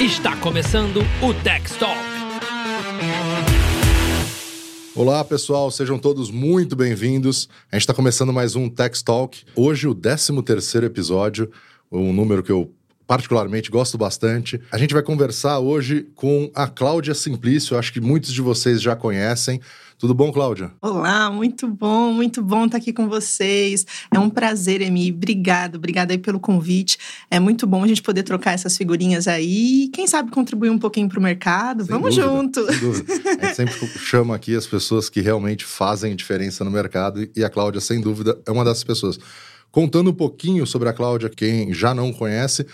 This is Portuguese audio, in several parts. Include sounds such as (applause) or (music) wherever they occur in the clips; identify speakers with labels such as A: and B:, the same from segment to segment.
A: Está começando o Tech Talk.
B: Olá, pessoal, sejam todos muito bem-vindos. A gente está começando mais um Tech Talk. Hoje, o 13 terceiro episódio, um número que eu particularmente gosto bastante. A gente vai conversar hoje com a Cláudia Simplício, acho que muitos de vocês já conhecem. Tudo bom, Cláudia?
C: Olá, muito bom, muito bom estar aqui com vocês. É um prazer, Emi. Obrigado, obrigada aí pelo convite. É muito bom a gente poder trocar essas figurinhas aí. Quem sabe contribuir um pouquinho para o mercado.
B: Sem
C: Vamos
B: dúvida,
C: junto.
B: Sem dúvida. A gente sempre (laughs) chama aqui as pessoas que realmente fazem diferença no mercado e a Cláudia, sem dúvida, é uma dessas pessoas. Contando um pouquinho sobre a Cláudia, quem já não conhece,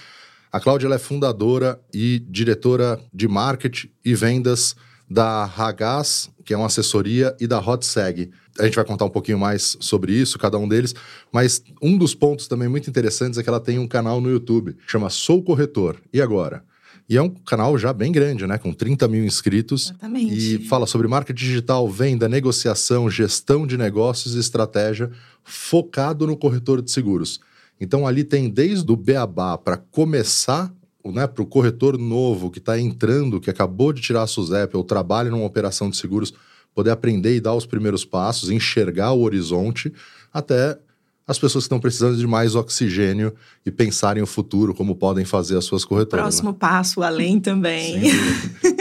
B: a Cláudia é fundadora e diretora de marketing e vendas da Ragaz, que é uma assessoria, e da HotSeg. A gente vai contar um pouquinho mais sobre isso, cada um deles, mas um dos pontos também muito interessantes é que ela tem um canal no YouTube, chama Sou Corretor. E agora? E é um canal já bem grande, né? Com 30 mil inscritos.
C: Exatamente.
B: E fala sobre marketing digital, venda, negociação, gestão de negócios e estratégia, focado no corretor de seguros. Então ali tem desde o beabá para começar, né, para o corretor novo que está entrando, que acabou de tirar a SUSEP ou trabalha numa operação de seguros, poder aprender e dar os primeiros passos, enxergar o horizonte, até as pessoas que estão precisando de mais oxigênio e pensarem o futuro, como podem fazer as suas corretoras. né?
C: Próximo passo, além também.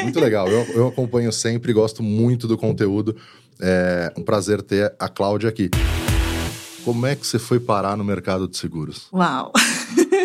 B: Muito legal. Eu, eu acompanho sempre, gosto muito do conteúdo. É um prazer ter a Cláudia aqui. Como é que você foi parar no mercado de seguros?
C: Uau!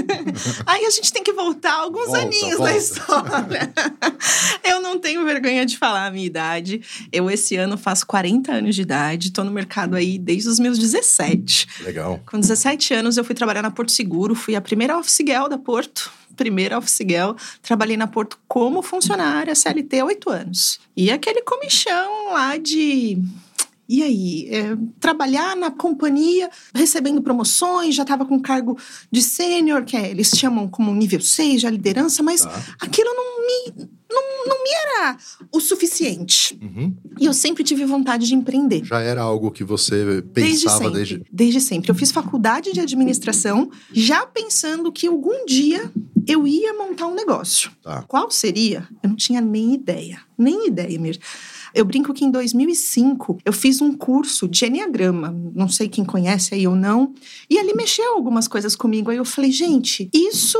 C: (laughs) Aí a gente tem que voltar alguns
B: Volta,
C: aninhos
B: volta.
C: na história. (laughs) Eu não tenho vergonha de falar a minha idade. Eu, esse ano, faço 40 anos de idade. Tô no mercado aí desde os meus 17.
B: Legal.
C: Com 17 anos, eu fui trabalhar na Porto Seguro. Fui a primeira office girl da Porto. Primeira office girl. Trabalhei na Porto como funcionária CLT há 8 anos. E aquele comichão lá de... E aí, é, trabalhar na companhia, recebendo promoções, já estava com cargo de sênior, que é, eles chamam como nível 6, já liderança, mas
B: Tá.
C: aquilo não me, não, não me era o suficiente.
B: Uhum.
C: E eu sempre tive vontade de empreender.
B: Já era algo que você
C: Desde
B: pensava
C: sempre.
B: desde.
C: Desde sempre. Eu fiz faculdade de administração já pensando que algum dia eu ia montar um negócio.
B: Tá.
C: Qual seria? Eu não tinha nem ideia. Nem ideia mesmo. Eu brinco que em 2005 eu fiz um curso de Enneagrama. Não sei quem conhece aí ou não. E ali mexeu algumas coisas comigo. Aí eu falei, gente, isso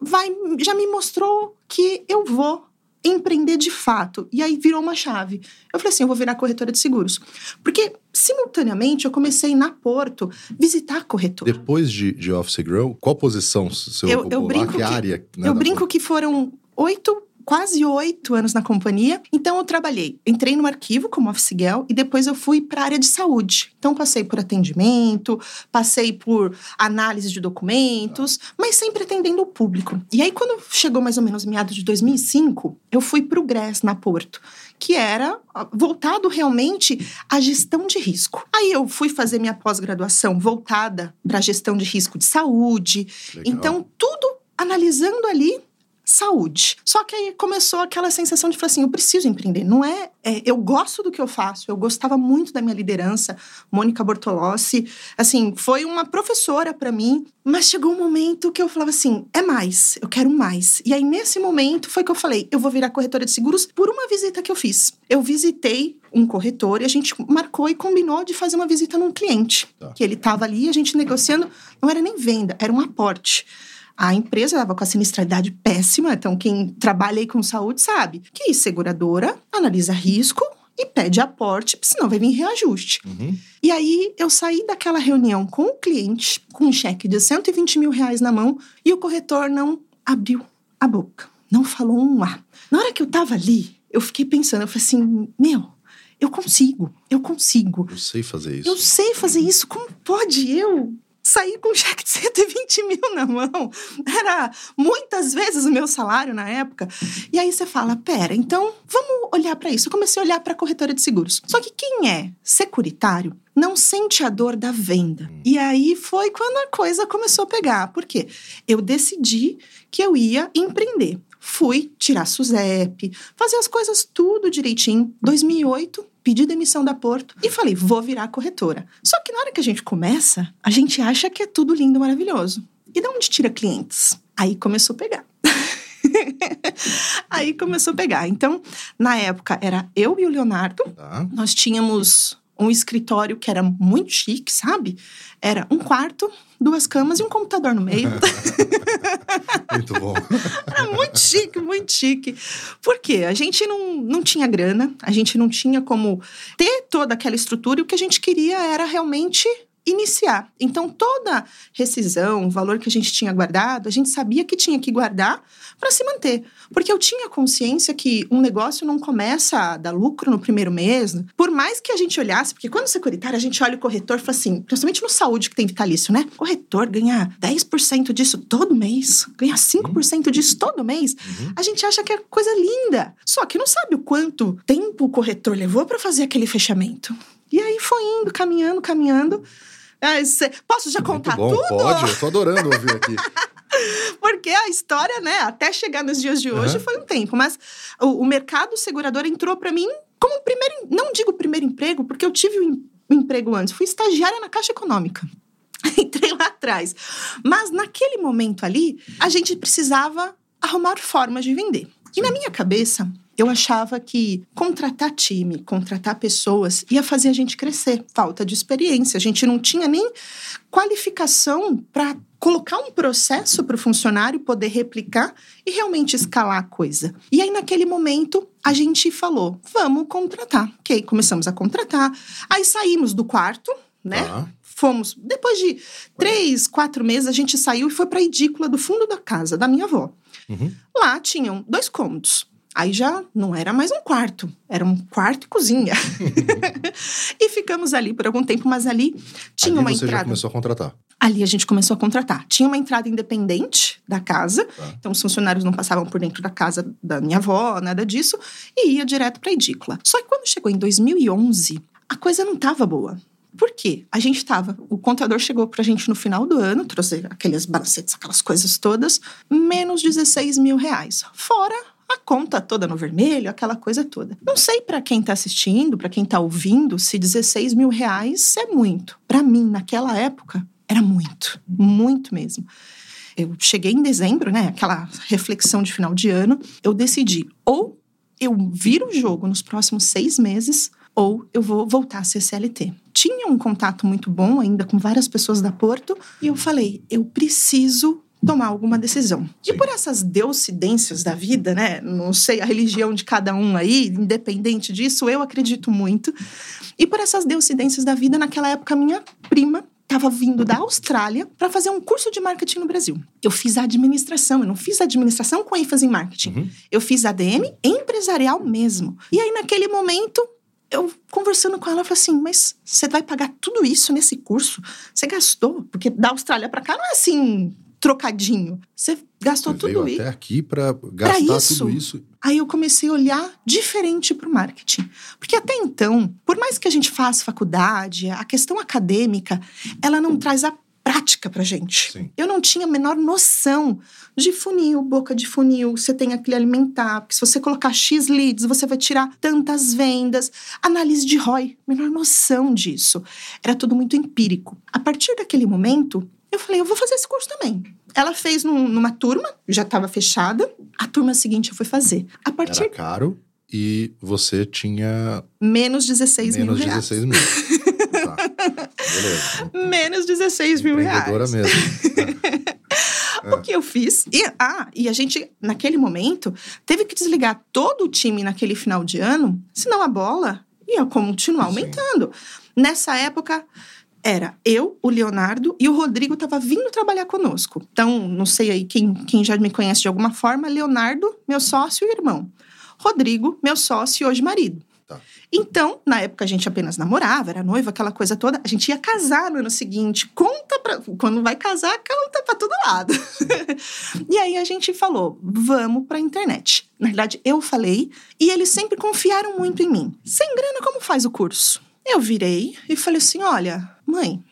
C: vai, já me mostrou que eu vou empreender de fato. E aí virou uma chave. Eu falei assim, eu vou virar corretora de seguros. Porque, simultaneamente, eu comecei na Porto visitar a corretora.
B: Depois de, de Office Girl, qual posição você
C: Eu- eu
B: lá?
C: brinco
B: Que
C: que-
B: área? né,
C: eu brinco que foram oito, quase oito anos na companhia. Então eu trabalhei, entrei no arquivo como office girl e depois eu fui para a área de saúde. Então passei por atendimento, passei por análise de documentos, mas sempre atendendo o público. E aí quando chegou mais ou menos meados de 2005, eu fui para o GRES na Porto, que era voltado realmente à gestão de risco. Aí eu fui fazer minha pós-graduação voltada para a gestão de risco de saúde,
B: Legal.
C: então, tudo analisando ali saúde. Só que aí começou aquela sensação de falar assim: eu preciso empreender. Não é, é, Eu gosto do que eu faço, eu gostava muito da minha liderança, Mônica Bortolossi. Assim, foi uma professora para mim, mas chegou um momento que eu falava assim: é mais, eu quero mais. E aí, nesse momento, foi que eu falei: eu vou virar corretora de seguros por uma visita que eu fiz. Eu visitei um corretor e a gente marcou e combinou de fazer uma visita num cliente.
B: Tá.
C: Que ele estava ali, a gente negociando, não era nem venda, era um aporte. A empresa estava com a sinistralidade péssima, então quem trabalha aí com saúde sabe que seguradora analisa risco e pede aporte, senão vai vir reajuste.
B: Uhum.
C: E aí eu saí daquela reunião com o cliente, com um cheque de 120 mil reais na mão, e o corretor não abriu a boca, não falou um A. Na hora que eu tava ali, eu fiquei pensando, eu falei assim, meu, eu consigo, eu consigo.
B: Eu sei fazer isso.
C: Eu sei fazer isso, como pode eu sair com um cheque de 120 mil na mão? Era muitas vezes o meu salário na época. E aí você fala, pera, então vamos olhar para isso. Eu comecei a olhar para a corretora de seguros. Só que quem é securitário não sente a dor da venda. E aí foi quando a coisa começou a pegar. Por quê? Eu decidi que eu ia empreender. Fui tirar SUSEP, fazer as coisas tudo direitinho. 2008, pedi demissão da Porto e falei, vou virar corretora. Só que na hora que a gente começa, a gente acha que é tudo lindo, maravilhoso. E de onde tira clientes? Aí começou a pegar. (laughs) Aí começou a pegar. Então, na época, era eu e o Leonardo.
B: Tá.
C: Nós tínhamos um escritório que era muito chique, sabe? Era um quarto, duas camas e um computador no meio. (laughs)
B: Muito bom.
C: Era muito chique, muito chique. Por quê? A gente não, não tinha grana, a gente não tinha como ter toda aquela estrutura e o que a gente queria era realmente iniciar. Então, toda rescisão, o valor que a gente tinha guardado, a gente sabia que tinha que guardar para se manter. Porque eu tinha consciência que um negócio não começa a dar lucro no primeiro mês, por mais que a gente olhasse, porque quando securitário a gente olha o corretor e fala assim, principalmente no saúde que tem vitalício, né? Corretor ganhar 10% disso todo mês, ganhar 5% disso todo mês,
B: Uhum.
C: a gente acha que é coisa linda. Só que não sabe o quanto tempo o corretor levou para fazer aquele fechamento. E aí foi indo, caminhando, caminhando. Cê- Posso já contar
B: bom,
C: tudo?
B: pode. Eu tô adorando ouvir aqui. (laughs)
C: Porque a história, né, até chegar nos dias de hoje
B: Aham.
C: foi um tempo. Mas o, o mercado segurador entrou para mim como primeiro. Não digo primeiro emprego, porque eu tive um, em- um emprego antes. Fui estagiária na Caixa Econômica. (laughs) Entrei lá atrás. Mas naquele momento ali, a gente precisava arrumar formas de vender. E na minha cabeça, eu achava que contratar time, contratar pessoas ia fazer a gente crescer. Falta de experiência. A gente não tinha nem qualificação para colocar um processo para o funcionário poder replicar e realmente escalar a coisa. E aí, naquele momento, a gente falou: vamos contratar. Ok, começamos a contratar. Aí saímos do quarto, né?
B: Tá.
C: Fomos. Depois de três, quatro meses, a gente saiu e foi para a edícula do fundo da casa da minha avó.
B: Uhum.
C: Lá tinham dois cômodos. Aí já não era mais um quarto, era um quarto e cozinha. (laughs) e ficamos ali por algum tempo, mas ali tinha
B: Ali
C: uma
B: você já
C: entrada.
B: começou a contratar.
C: Ali a gente começou a contratar. Tinha uma entrada independente da casa,
B: Tá.
C: então os funcionários não passavam por dentro da casa da minha avó, nada disso, e ia direto para a edícula. Só que quando chegou em 2011, a coisa não estava boa. Por quê? A gente estava. O contador chegou pra gente no final do ano, trouxe aqueles balacetes, aquelas coisas todas, menos 16 mil reais. Fora a conta toda no vermelho, aquela coisa toda. Não sei pra quem tá assistindo, pra quem tá ouvindo, se 16 mil reais é muito. Pra mim, naquela época, era muito. Muito mesmo. Eu cheguei em dezembro, né? Aquela reflexão de final de ano. Eu decidi ou eu viro o jogo nos próximos seis meses ou eu vou voltar a ser CLT. Tinha um contato muito bom ainda com várias pessoas da Porto e eu falei, eu preciso tomar alguma decisão. E
B: Sim.
C: por essas deucidências da vida, né? Não sei a religião de cada um aí, independente disso, eu acredito muito. E por essas deucidências da vida, naquela época minha prima estava vindo da Austrália para fazer um curso de marketing no Brasil. Eu fiz a administração, eu não fiz administração com ênfase em marketing.
B: Uhum.
C: Eu fiz ADM empresarial mesmo. E aí, naquele momento, eu conversando com ela, eu falei assim: Mas você vai pagar tudo isso nesse curso? Você gastou? Porque da Austrália para cá não é assim, trocadinho. Você gastou
B: Você
C: tudo isso.
B: até aqui para gastar
C: isso.
B: tudo isso.
C: Aí eu comecei a olhar diferente para o marketing. Porque até então, por mais que a gente faça faculdade, a questão acadêmica, ela não traz a prática pra gente.
B: Sim.
C: Eu não tinha a menor noção de funil, boca de funil, você tem aquele alimentar, porque se você colocar X leads, você vai tirar tantas vendas, análise de ROI, menor noção disso. Era tudo muito empírico. A partir daquele momento, eu falei, eu vou fazer esse curso também. Ela fez num- numa turma, já estava fechada. A turma seguinte eu fui fazer. A partir
B: Era caro e você tinha
C: menos 16
B: menos
C: mil reais.
B: 16 mil. tá. Beleza.
C: Menos 16 mil reais.
B: mesmo. (laughs)
C: O que eu fiz? E, ah, e a gente, naquele momento, teve que desligar todo o time naquele final de ano, senão a bola ia continuar
B: Sim.
C: aumentando. Nessa época, era eu, o Leonardo e o Rodrigo estava vindo trabalhar conosco. Então, não sei aí quem, quem já me conhece de alguma forma, Leonardo, meu sócio e irmão. Rodrigo, meu sócio e hoje marido.
B: Tá.
C: Então, na época a gente apenas namorava, era noiva, aquela coisa toda. A gente ia casar no ano seguinte. Conta pra. Quando vai casar, conta pra todo lado. (laughs) e aí a gente falou: vamos pra internet. Na verdade, eu falei e eles sempre confiaram muito em mim. Sem grana, como faz o curso? Eu virei e falei assim: olha, mãe,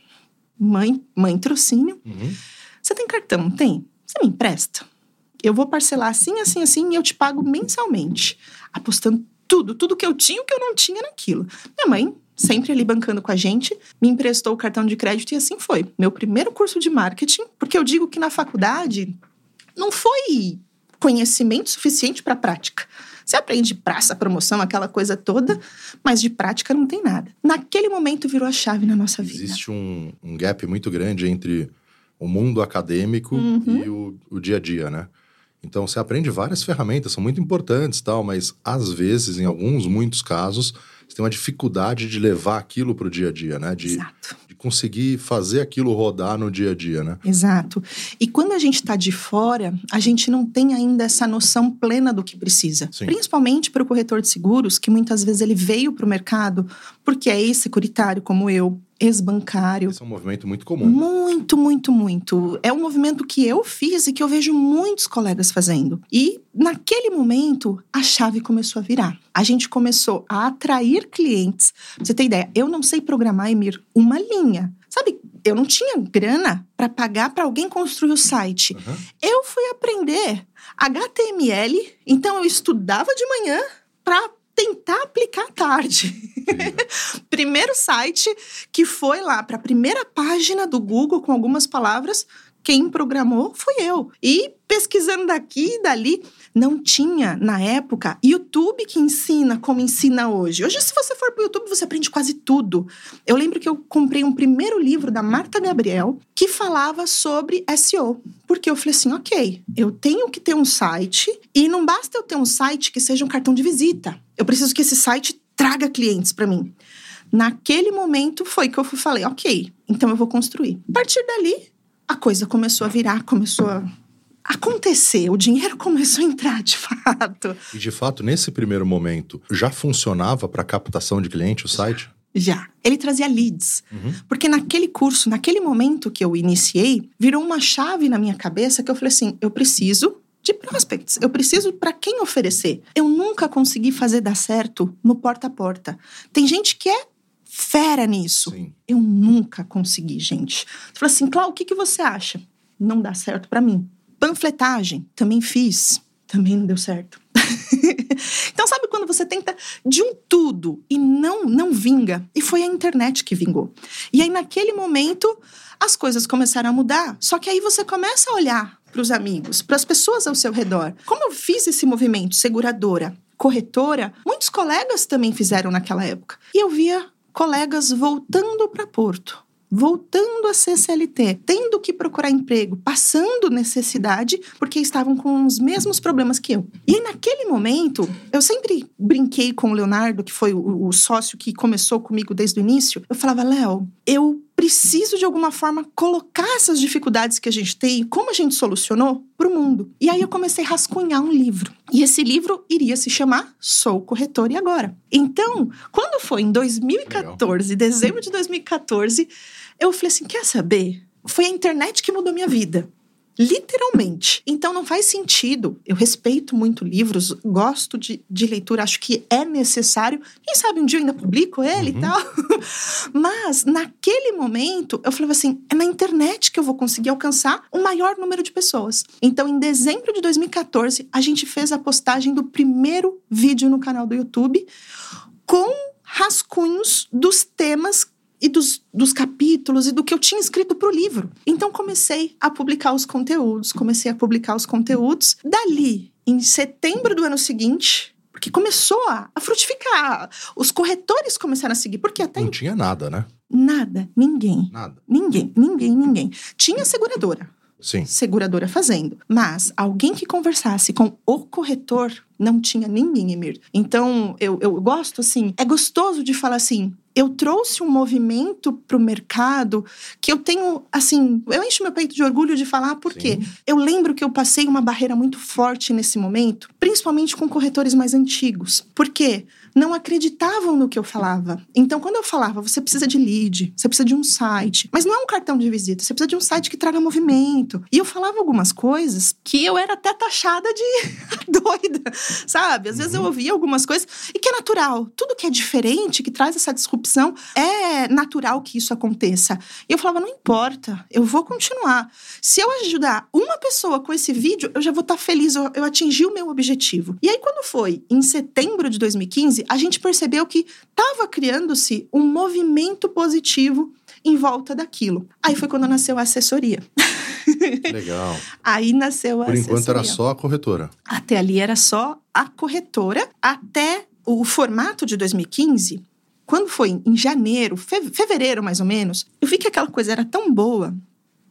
C: mãe, mãe trocínio,
B: Uhum.
C: você tem cartão, tem? Você me empresta? Eu vou parcelar assim, assim, assim e eu te pago mensalmente. Apostando tudo, tudo que eu tinha e o que eu não tinha naquilo. Minha mãe, sempre ali bancando com a gente, me emprestou o cartão de crédito e assim foi. Meu primeiro curso de marketing, porque eu digo que na faculdade não foi conhecimento suficiente para prática. Você aprende praça, promoção, aquela coisa toda, mas de prática não tem nada. Naquele momento virou a chave na nossa vida.
B: Existe um, um gap muito grande entre o mundo acadêmico
C: Uhum.
B: e o, o dia a dia, né? Então você aprende várias ferramentas, são muito importantes tal, mas às vezes, em alguns, muitos casos, você tem uma dificuldade de levar aquilo para o dia a dia, né? De,
C: Exato.
B: de conseguir fazer aquilo rodar no dia a dia, né?
C: Exato. E quando a gente está de fora, a gente não tem ainda essa noção plena do que precisa.
B: Sim.
C: Principalmente para o corretor de seguros, que muitas vezes ele veio para o mercado porque é ex-securitário como eu, ex-bancário.
B: Esse é um movimento muito comum.
C: Muito, muito, muito. É um movimento que eu fiz e que eu vejo muitos colegas fazendo. E naquele momento, a chave começou a virar. A gente começou a atrair clientes. Pra você ter ideia, eu não sei programar, Emir, uma linha. Sabe, eu não tinha grana para pagar para alguém construir o site.
B: Aham.
C: Eu fui aprender HTML, então eu estudava de manhã para tentar aplicar tarde. (laughs) Primeiro site que foi lá para a primeira página do Google com algumas palavras, quem programou foi eu. E pesquisando daqui e dali, não tinha na época YouTube que ensina como ensina hoje. Hoje, se você for para o YouTube, você aprende quase tudo. Eu lembro que eu comprei um primeiro livro da Marta Gabriel que falava sobre SEO. Porque eu falei assim, ok, eu tenho que ter um site e não basta eu ter um site que seja um cartão de visita. Eu preciso que esse site traga clientes para mim. Naquele momento foi que eu falei, ok, então eu vou construir. A partir dali, a coisa começou a virar, começou a acontecer, o dinheiro começou a entrar de fato.
B: E de fato, nesse primeiro momento, já funcionava para captação de cliente o site?
C: Já. Ele trazia leads.
B: Uhum.
C: Porque naquele curso, naquele momento que eu iniciei, virou uma chave na minha cabeça que eu falei assim: eu preciso de prospects, eu preciso para quem oferecer. Eu nunca consegui fazer dar certo no porta a porta. Tem gente que é fera nisso.
B: Sim.
C: Eu nunca consegui, gente. Você falou assim, Cláudio, o que, que você acha? Não dá certo para mim. Panfletagem, também fiz. Também não deu certo. (laughs) então, sabe quando você tenta de um tudo e não não vinga? E foi a internet que vingou. E aí, naquele momento, as coisas começaram a mudar. Só que aí você começa a olhar para os amigos, para as pessoas ao seu redor. Como eu fiz esse movimento, seguradora, corretora, muitos colegas também fizeram naquela época. E eu via colegas voltando para Porto, voltando a ser CLT, tendo que procurar emprego, passando necessidade, porque estavam com os mesmos problemas que eu. E naquele momento, eu sempre brinquei com o Leonardo, que foi o, o sócio que começou comigo desde o início. Eu falava, Léo, eu preciso de alguma forma colocar essas dificuldades que a gente tem, como a gente solucionou, para o mundo. E aí eu comecei a rascunhar um livro. E esse livro iria se chamar Sou Corretor e Agora. Então, quando foi em 2014, dezembro de 2014, eu falei assim: quer saber? Foi a internet que mudou minha vida. Literalmente. Então não faz sentido. Eu respeito muito livros, gosto de, de leitura, acho que é necessário. Quem sabe um dia eu ainda publico ele
B: Uhum.
C: e tal. (laughs) Mas naquele momento eu falava assim: é na internet que eu vou conseguir alcançar o maior número de pessoas. Então, em dezembro de 2014, a gente fez a postagem do primeiro vídeo no canal do YouTube com rascunhos dos temas e dos, dos capítulos e do que eu tinha escrito para o livro. Então comecei a publicar os conteúdos, comecei a publicar os conteúdos. Dali, em setembro do ano seguinte, porque começou a, a frutificar, os corretores começaram a seguir, porque até
B: Não tinha nada, né?
C: nada, ninguém,
B: Nada.
C: ninguém, ninguém, ninguém. Tinha seguradora,
B: Sim.
C: seguradora fazendo. Mas alguém que conversasse com o corretor não tinha ninguém, Emir. Então, eu, eu gosto assim, é gostoso de falar assim. Eu trouxe um movimento para o mercado que eu tenho, assim, eu encho meu peito de orgulho de falar, porque
B: Sim.
C: eu lembro que eu passei uma barreira muito forte nesse momento, principalmente com corretores mais antigos. Por quê? Não acreditavam no que eu falava. Então, quando eu falava, você precisa de lead, você precisa de um site, mas não é um cartão de visita, você precisa de um site que traga movimento. E eu falava algumas coisas que eu era até taxada de (laughs) doida, sabe? Às vezes eu ouvia algumas coisas e que é natural. Tudo que é diferente, que traz essa disrupção, é natural que isso aconteça. E eu falava, não importa, eu vou continuar. Se eu ajudar uma pessoa com esse vídeo, eu já vou estar feliz, eu, eu atingi o meu objetivo. E aí, quando foi em setembro de 2015, a gente percebeu que estava criando-se um movimento positivo em volta daquilo. Aí foi quando nasceu a assessoria. (laughs)
B: Legal.
C: Aí nasceu a
B: Por enquanto era só a corretora.
C: Até ali era só a corretora, até o formato de 2015, quando foi em janeiro, fe- fevereiro mais ou menos, eu vi que aquela coisa era tão boa.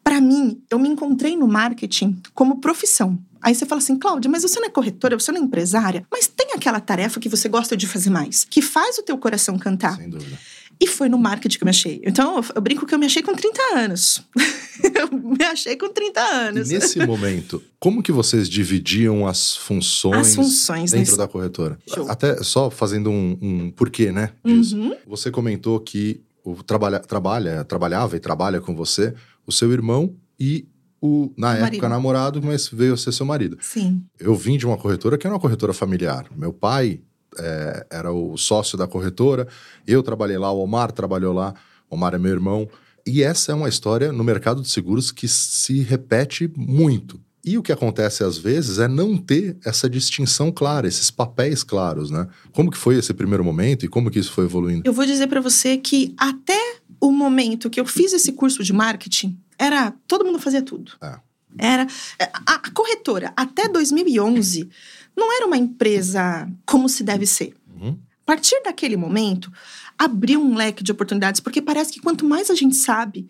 C: Para mim, eu me encontrei no marketing como profissão. Aí você fala assim, Cláudia, mas você não é corretora, você não é empresária, mas tem aquela tarefa que você gosta de fazer mais, que faz o teu coração cantar.
B: Sem dúvida.
C: E foi no marketing que eu me achei. Então, eu, brinco que eu me achei com 30 anos. (laughs) eu me achei com 30
B: E
C: anos.
B: nesse momento, como que vocês dividiam as funções,
C: As funções
B: dentro
C: nesse-
B: da corretora?
C: Show.
B: Até só fazendo um, um porquê, né?
C: Uhum.
B: Você comentou que o trabalha, trabalha, trabalhava e trabalha com você o seu irmão e o, na
C: O
B: época,
C: marido.
B: namorado, mas veio a ser seu marido.
C: Sim.
B: Eu vim de uma corretora que era uma corretora familiar. Meu pai é, era o sócio da corretora, eu trabalhei lá, o Omar trabalhou lá, o Omar é meu irmão. E essa é uma história no mercado de seguros que se repete muito. E o que acontece às vezes é não ter essa distinção clara, esses papéis claros, né? Como que foi esse primeiro momento e como que isso foi evoluindo?
C: Eu vou dizer para você que até o momento que eu fiz esse curso de marketing, era todo mundo fazia tudo.
B: É.
C: Era a, a corretora até 2011 não era uma empresa como se deve ser.
B: Uhum.
C: A partir daquele momento, abriu um leque de oportunidades, porque parece que quanto mais a gente sabe,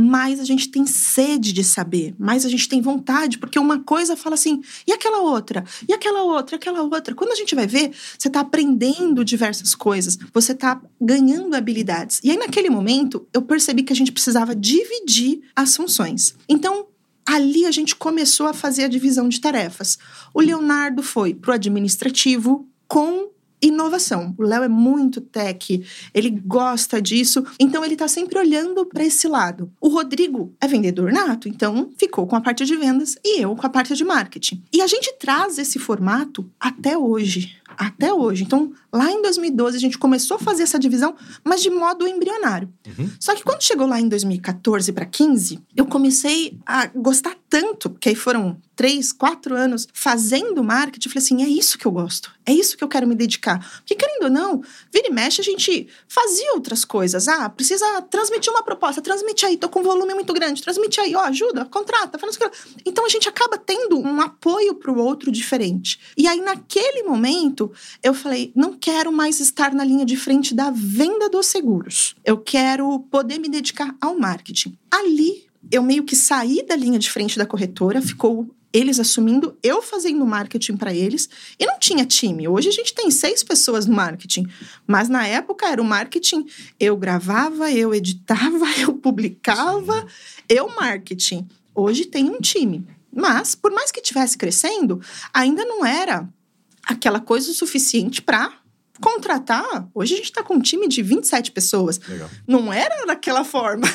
C: mais a gente tem sede de saber, mais a gente tem vontade, porque uma coisa fala assim, e aquela outra, e aquela outra, e aquela outra. Quando a gente vai ver, você está aprendendo diversas coisas, você está ganhando habilidades. E aí, naquele momento, eu percebi que a gente precisava dividir as funções. Então, ali a gente começou a fazer a divisão de tarefas. O Leonardo foi para o administrativo com inovação. O Léo é muito tech, ele gosta disso, então ele está sempre olhando para esse lado. O Rodrigo é vendedor nato, então ficou com a parte de vendas e eu com a parte de marketing. E a gente traz esse formato até hoje. Até hoje. Então, lá em 2012, a gente começou a fazer essa divisão, mas de modo embrionário.
B: Uhum.
C: Só que quando chegou lá em 2014 para 15, eu comecei a gostar tanto, porque aí foram três, quatro anos fazendo marketing, eu falei assim, é isso que eu gosto, é isso que eu quero me dedicar. Porque querendo ou não, vira e mexe, a gente fazia outras coisas. Ah, precisa transmitir uma proposta, transmite aí, tô com um volume muito grande, transmite aí, ó, ajuda, contrata, faz. Então a gente acaba tendo um apoio pro outro diferente. E aí naquele momento, eu falei, não quero mais estar na linha de frente da venda dos seguros. Eu quero poder me dedicar ao marketing. Ali, eu meio que saí da linha de frente da corretora, ficou eles assumindo, eu fazendo marketing para eles, e não tinha time. Hoje a gente tem seis pessoas no marketing, mas na época era o marketing. Eu gravava, eu editava, (laughs) eu publicava, eu marketing. Hoje tem um time. Mas, por mais que estivesse crescendo, ainda não era aquela coisa o suficiente para contratar. Hoje a gente está com um time de 27 pessoas.
B: Legal.
C: Não era daquela forma.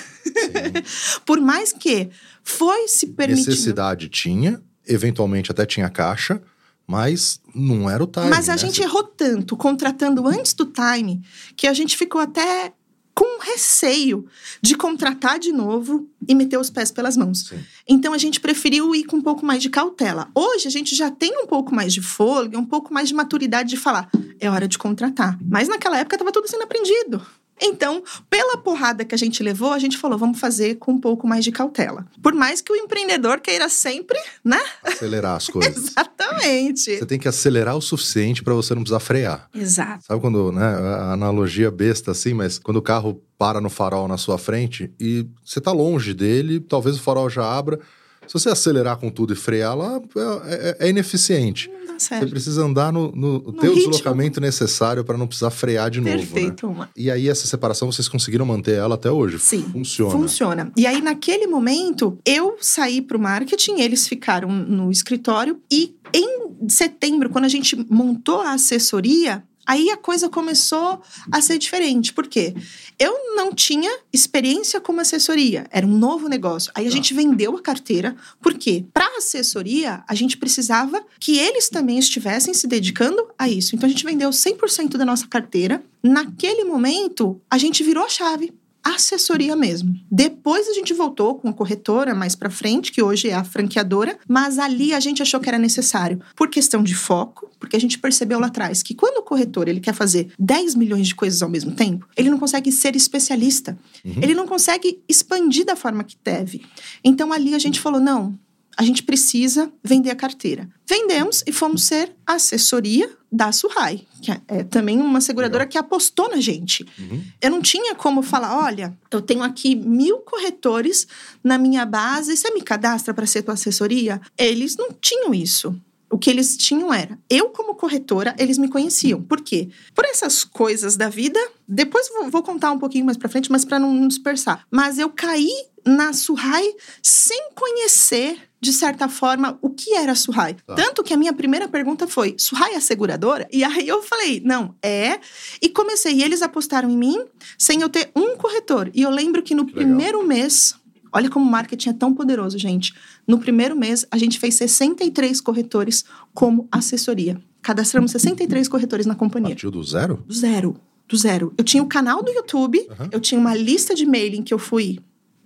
C: (laughs) Por mais que foi se permitindo.
B: Necessidade tinha, eventualmente até tinha caixa, mas não era o time.
C: Mas a
B: né?
C: gente errou tanto contratando antes do time que a gente ficou até com receio de contratar de novo e meter os pés pelas mãos.
B: Sim.
C: Então a gente preferiu ir com um pouco mais de cautela. Hoje a gente já tem um pouco mais de fôlego, um pouco mais de maturidade de falar, é hora de contratar. Mas naquela época estava tudo sendo aprendido. Então, pela porrada que a gente levou, a gente falou, vamos fazer com um pouco mais de cautela. Por mais que o empreendedor queira sempre, né?
B: acelerar as (laughs) coisas.
C: Exatamente.
B: Você tem que acelerar o suficiente para você não precisar frear.
C: Exato.
B: Sabe quando, né, a analogia besta assim, mas quando o carro para no farol na sua frente e você tá longe dele, talvez o farol já abra. Se você acelerar com tudo e frear lá, é, é- é ineficiente. Você precisa andar no, no, ter o
C: ritmo.
B: deslocamento necessário para não precisar frear de novo. Né?
C: Perfeito, uma.
B: E aí, essa separação, vocês conseguiram manter ela até hoje?
C: Sim.
B: Funciona.
C: Funciona. E aí, naquele momento, eu saí para o marketing, eles ficaram no escritório. E em setembro, quando a gente montou a assessoria, aí a coisa começou a ser diferente. Por quê? Eu não tinha experiência como assessoria, era um novo negócio. Aí a
B: Tá.
C: gente vendeu a carteira, porque para assessoria a gente precisava que eles também estivessem se dedicando a isso. Então a gente vendeu 100% da nossa carteira. Naquele momento, a gente virou a chave. Assessoria mesmo. Depois a gente voltou com a corretora mais para frente, que hoje é a franqueadora, mas ali a gente achou que era necessário por questão de foco, porque a gente percebeu lá atrás que quando o corretor ele quer fazer 10 milhões de coisas ao mesmo tempo, ele não consegue ser especialista. Uhum. Ele não consegue expandir da forma que deve. Então ali a gente falou: não, a gente precisa vender a carteira. Vendemos e fomos ser assessoria da Surrai, que é, é também uma seguradora Legal. que apostou na gente. Uhum. Eu não tinha como falar: olha, eu tenho aqui mil corretores na minha base, você me cadastra para ser tua assessoria? Eles não tinham isso. O que eles tinham era, eu como corretora, eles me conheciam. Por quê? Por essas coisas da vida. Depois vou, vou contar um pouquinho mais para frente, mas para não, não dispersar. Mas eu caí na Surrai sem conhecer de certa forma, o que era a Surrai. Tá. Tanto que a minha primeira pergunta foi: Surrai é seguradora? E aí eu falei: não, é. E comecei. E eles apostaram em mim sem eu ter um corretor. E eu lembro que no que primeiro legal. mês. Olha como o marketing é tão poderoso, gente. No primeiro mês, a gente fez 63 corretores como assessoria. Cadastramos 63 corretores na companhia.
B: Partiu do zero?
C: Do zero. Do zero. Eu tinha o canal do YouTube, uhum. eu tinha uma lista de mailing que eu fui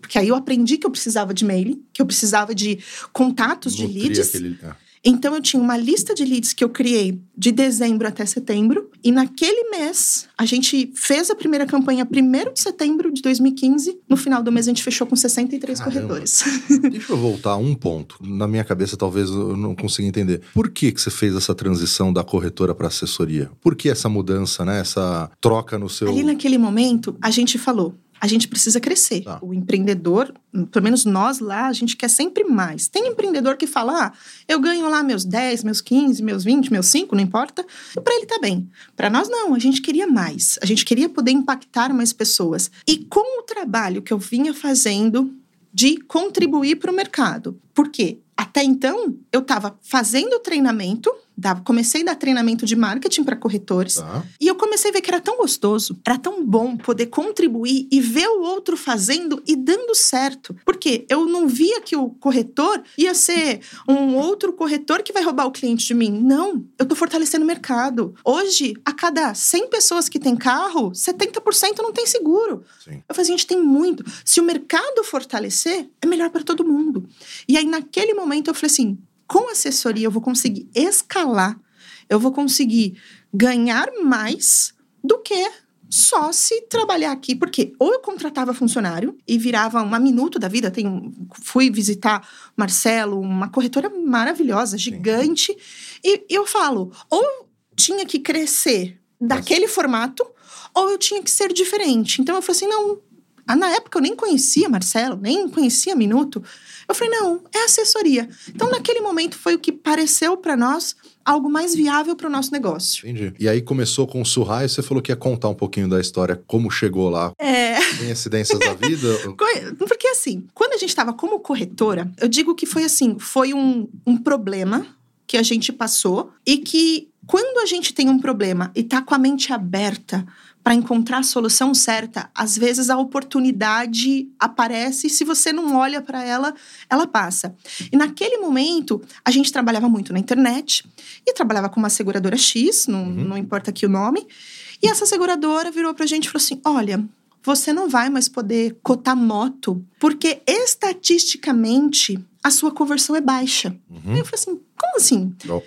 C: porque aí eu aprendi que eu precisava de mailing, que eu precisava de contatos Nutria de leads. Aquele... É. Então eu tinha uma lista de leads que eu criei de dezembro até setembro. E naquele mês, a gente fez a primeira campanha 1 de setembro de 2015. No final do mês, a gente fechou com 63 Caramba. corredores. (laughs)
B: Deixa eu voltar um ponto. Na minha cabeça, talvez eu não consiga entender. Por que, que você fez essa transição da corretora para assessoria? Por que essa mudança, né? Essa troca no seu.
C: Ali naquele momento, a gente falou: a gente precisa crescer. Tá. O empreendedor, pelo menos nós lá, a gente quer sempre mais. Tem empreendedor que fala: ah, eu ganho lá meus 10, meus 15, meus 20, meus 5, não importa. Para ele tá bem. Para nós, não. A gente queria mais. A gente queria poder impactar mais pessoas. E com o trabalho que eu vinha fazendo de contribuir para o mercado. Por quê? Até então, eu estava fazendo treinamento Dava, comecei a dar treinamento de marketing para corretores. Tá. E eu comecei a ver que era tão gostoso, era tão bom poder contribuir e ver o outro fazendo e dando certo. Porque eu não via que o corretor ia ser um outro corretor que vai roubar o cliente de mim. Não, eu tô fortalecendo o mercado. Hoje, a cada 100 pessoas que tem carro, 70% não tem seguro. Sim. Eu falei, gente, tem muito. Se o mercado fortalecer, é melhor para todo mundo. E aí, naquele momento, eu falei assim: com assessoria eu vou conseguir escalar, eu vou conseguir ganhar mais do que só se trabalhar aqui, porque ou eu contratava funcionário e virava uma minuto da vida. Tenho, fui visitar Marcelo, uma corretora maravilhosa, gigante, e, e eu falo, ou tinha que crescer daquele formato, ou eu tinha que ser diferente. Então eu falei assim, não. Na época eu nem conhecia Marcelo, nem conhecia Minuto. Eu falei, não, é assessoria. Então, naquele momento, foi o que pareceu para nós algo mais viável para o nosso negócio.
B: Entendi. E aí começou com o Surrai, você falou que ia contar um pouquinho da história, como chegou lá.
C: É.
B: Tem incidências da vida? (laughs)
C: Porque assim, quando a gente estava como corretora, eu digo que foi assim, foi um, um problema que a gente passou e que quando a gente tem um problema e tá com a mente aberta para encontrar a solução certa, às vezes a oportunidade aparece e se você não olha para ela, ela passa. E naquele momento, a gente trabalhava muito na internet e trabalhava com uma seguradora X, não, uhum. não importa aqui o nome. E essa seguradora virou para a gente e falou assim: olha, você não vai mais poder cotar moto, porque estatisticamente a sua conversão é baixa. Uhum. Aí eu falei assim: como assim? Não.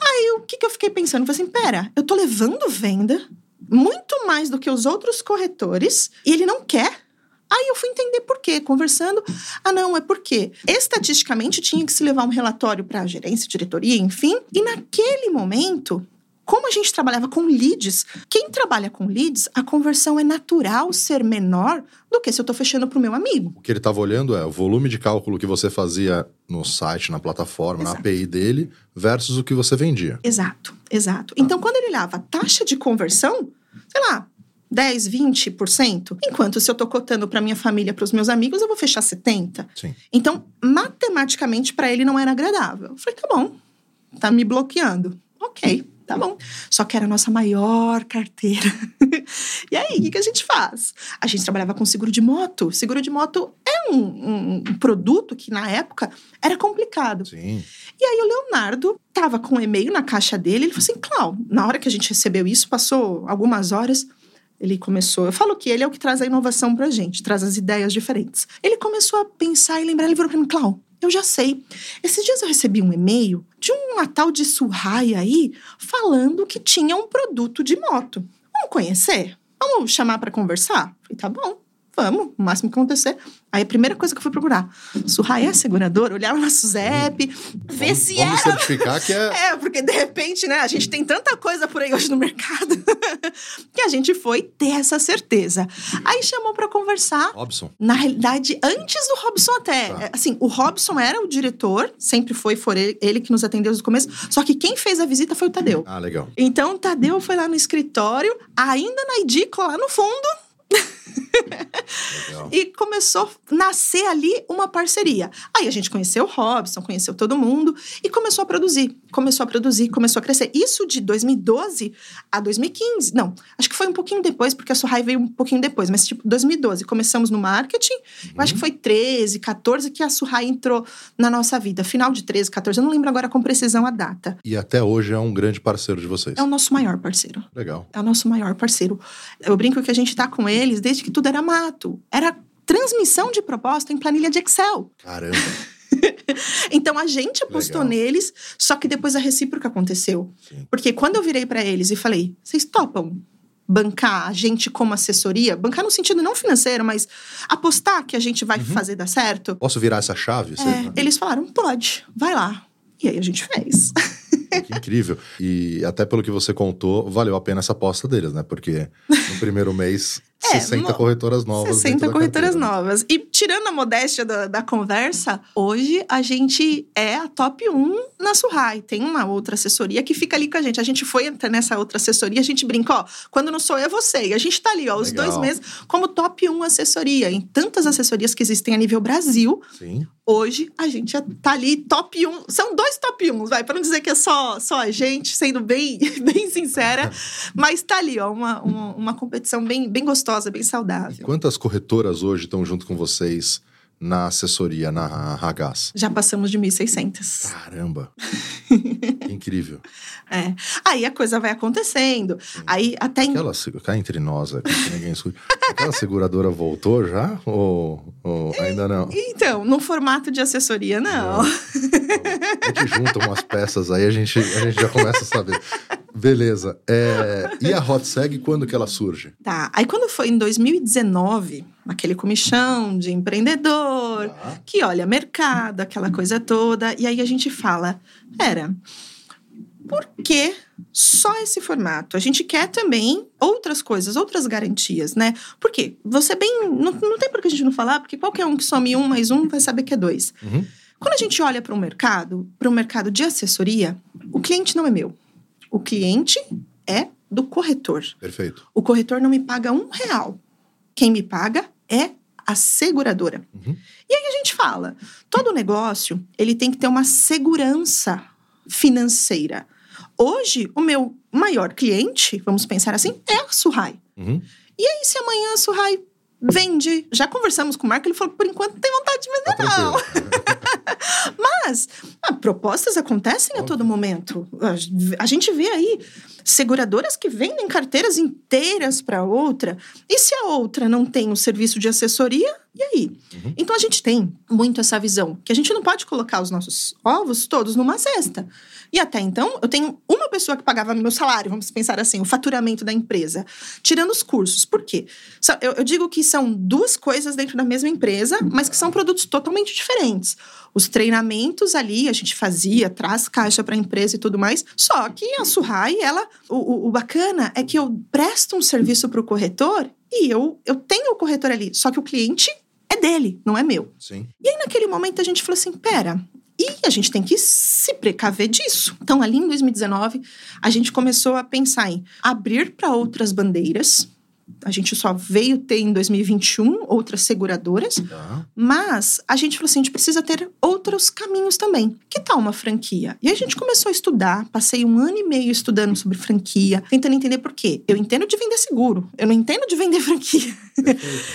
C: Aí o que, que eu fiquei pensando? Eu falei assim: pera, eu tô levando venda muito mais do que os outros corretores e ele não quer. Aí eu fui entender por quê, conversando. Ah, não, é porque estatisticamente tinha que se levar um relatório para a gerência, diretoria, enfim. E naquele momento, como a gente trabalhava com leads, quem trabalha com leads, a conversão é natural ser menor do que se eu estou fechando para o meu amigo.
B: O que ele estava olhando é o volume de cálculo que você fazia no site, na plataforma, exato. na API dele, versus o que você vendia.
C: Exato, exato. Então, quando ele olhava a taxa de conversão, sei lá, 10, 20%. Enquanto se eu estou cotando para minha família, para os meus amigos, eu vou fechar 70.
B: Sim.
C: Então, matematicamente para ele não era agradável. Eu falei, tá bom. Tá me bloqueando. OK tá bom. Só que era a nossa maior carteira. (laughs) e aí, o que, que, a gente faz? A gente trabalhava com seguro de moto. Seguro de moto é um, um, um produto que, na época, era complicado.
B: Sim.
C: E aí, o Leonardo tava com um e-mail na caixa dele. Ele falou assim: Clau, na hora que a gente recebeu isso, passou algumas horas. Ele começou, eu falo que ele é o que traz a inovação pra gente, traz as ideias diferentes. Ele começou a pensar e lembrar, ele virou pra mim, Clau, eu já sei. Esses dias eu recebi um e-mail de uma tal de Surrai aí falando que tinha um produto de moto. Vamos conhecer? Vamos chamar para conversar? Falei, tá bom, vamos, o máximo que acontecer. Aí a primeira coisa que eu fui procurar, Surrai é seguradora? Olhar no nosso ZEP, ver se
B: vamos
C: era.
B: certificar que é. (laughs)
C: É, porque de repente, né, a gente tem tanta coisa por aí hoje no mercado (laughs) que a gente foi ter essa certeza. Aí chamou para conversar.
B: Robson.
C: Na realidade, antes do Robson até.
B: Tá.
C: É, Assim, o Robson era o diretor, sempre foi, foi ele, que nos atendeu desde o começo. Só que quem fez a visita foi o Tadeu.
B: Ah, legal.
C: Então, o Tadeu foi lá no escritório, ainda na edícula, lá no fundo. E começou a nascer ali uma parceria. Aí a gente conheceu o Robson, conheceu todo mundo e começou a produzir. Começou a produzir, começou a crescer. Isso de 2012 a 2015. Não, acho que foi um pouquinho depois, porque a Surrai veio um pouquinho depois, mas tipo 2012. Começamos no marketing, eu acho que foi 13, 14 que a Surrai entrou na nossa vida. Final de 13, 14, eu não lembro agora com precisão a data.
B: E até hoje é um grande parceiro de vocês.
C: É o nosso maior parceiro.
B: Legal.
C: É o nosso maior parceiro. Eu brinco que a gente tá com eles desde que tudo era mato. Era transmissão de proposta em planilha de Excel.
B: Caramba. (laughs)
C: Então a gente apostou
B: Legal.
C: neles, só que depois a recíproca aconteceu.
B: Sim.
C: Porque quando eu virei para eles e falei: "Vocês topam bancar a gente como assessoria? Bancar no sentido não financeiro, mas apostar que a gente vai fazer dar certo?"
B: Posso virar essa chave?
C: É, eles falaram: "Pode, vai lá." E aí a gente fez. (laughs) (laughs)
B: Que incrível. E até pelo que você contou, valeu a pena essa aposta deles, né? Porque no primeiro mês, (laughs)
C: É,
B: 60
C: mo-
B: corretoras novas.
C: 60
B: dentro da
C: corretoras
B: carteira,
C: novas. E tirando a modéstia da, da conversa, hoje a gente é a top 1 na Surrai. Tem uma outra assessoria que fica ali com a gente. A gente foi entrar nessa outra assessoria, a gente brinca, ó, quando não sou eu, é você. E a gente tá ali, ó, os
B: Legal.
C: dois meses como top 1 assessoria. Em tantas assessorias que existem a nível Brasil,
B: Sim.
C: hoje a gente já tá ali top 1. São dois top 1, vai, para não dizer que é só, só a gente, sendo bem, (laughs) bem sincera. Mas tá ali, ó, uma, uma, uma competição bem, bem gostosa, bem
B: E
C: saudável.
B: quantas corretoras hoje estão junto com vocês na assessoria, na Ragaz?
C: Já passamos de 1.600.
B: Caramba. (laughs) Incrível.
C: É. Aí a coisa vai acontecendo. Aí até.
B: Aquela, cá entre nós, aqui, que ninguém escuta. Aquela seguradora voltou já? Ou, ou ainda não?
C: Então, no formato de assessoria, não.
B: A gente junta umas peças aí, a gente, a gente já começa a saber. Beleza. É, e a Hot Seg, quando que ela surge?
C: Tá. Aí quando foi em 2019, aquele comichão de empreendedor,
B: Tá.
C: que olha mercado, aquela coisa toda, e aí a gente fala, pera, por que só esse formato? A gente quer também outras coisas, outras garantias, né? Por quê? Você bem. Não, não tem por que a gente não falar, porque qualquer um que some um mais um vai saber que é dois.
B: Uhum.
C: Quando a gente olha para o mercado, para o mercado de assessoria, o cliente não é meu. O cliente é do corretor.
B: Perfeito.
C: O corretor não me paga um real. Quem me paga é a seguradora.
B: Uhum.
C: E aí a gente fala, todo negócio ele tem que ter uma segurança financeira. Hoje, o meu maior cliente, vamos pensar assim, é a Surrai.
B: Uhum.
C: E aí, se amanhã a Surrai vende, já conversamos com o Marco, ele falou por enquanto não tem vontade de
B: Tá
C: vender, não. (laughs) (laughs) Mas ah, propostas acontecem a todo momento. A, a gente vê aí seguradoras que vendem carteiras inteiras para outra. E se a outra não tem o serviço de assessoria, e aí?
B: Uhum.
C: Então a gente tem muito essa visão que a gente não pode colocar os nossos ovos todos numa cesta. E até então, eu tenho uma pessoa que pagava meu salário, vamos pensar assim, o faturamento da empresa, tirando os cursos. Por quê? Eu, eu digo que são duas coisas dentro da mesma empresa, mas que são produtos totalmente diferentes. Os treinamentos ali a gente fazia, traz caixa para a empresa e tudo mais. Só que a Surrai, ela, o, o- o bacana é que eu presto um serviço para o corretor e eu, eu tenho o corretor ali. Só que o cliente é dele, não é meu.
B: Sim.
C: E aí, naquele momento, a gente falou assim: pera, e a gente tem que se precaver disso. Então, ali em 2019, a gente começou a pensar em abrir para outras bandeiras. A gente só veio ter em 2021 outras seguradoras,
B: Tá.
C: mas a gente falou assim: a gente precisa ter outros caminhos também. Que tal uma franquia? E a gente começou a estudar, passei um ano e meio estudando sobre franquia, tentando entender por quê. Eu entendo de vender seguro, eu não entendo de vender (laughs) franquia.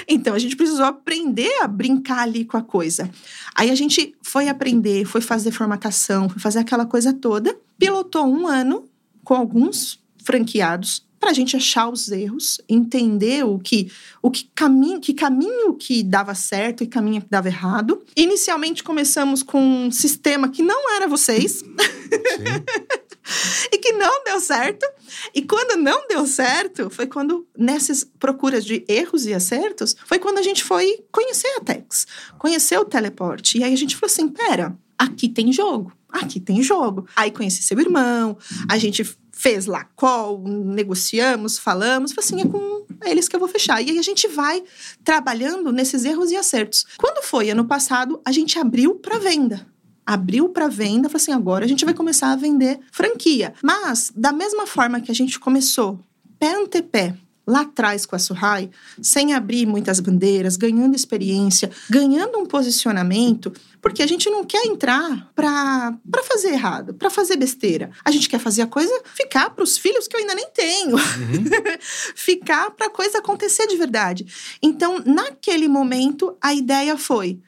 C: Então a gente precisou aprender a brincar ali com a coisa. Aí a gente foi aprender, foi fazer formatação, foi fazer aquela coisa toda. Pilotou um ano com alguns franqueados para a gente achar os erros, entender o que, o que caminho, que caminho que dava certo e caminho que dava errado. Inicialmente começamos com um sistema que não era vocês. (laughs) e que não deu certo. E quando não deu certo, foi quando, nessas procuras de erros e acertos, foi quando a gente foi conhecer a Tex, conhecer o teleporte. E aí a gente falou assim: pera, aqui tem jogo. Aqui tem jogo. Aí conheci seu irmão, a gente fez lá call, negociamos, falamos, assim, é com eles que eu vou fechar. E aí a gente vai trabalhando nesses erros e acertos. Quando foi ano passado, a gente abriu para venda abriu para venda, falou assim, agora a gente vai começar a vender franquia. Mas, da mesma forma que a gente começou pé ante pé, lá atrás com a Suhai, sem abrir muitas bandeiras, ganhando experiência, ganhando um posicionamento, porque a gente não quer entrar para fazer errado, para fazer besteira. A gente quer fazer a coisa ficar para os filhos que eu ainda nem tenho. Uhum. (laughs) ficar para a coisa acontecer de verdade. Então, naquele momento, a ideia foi: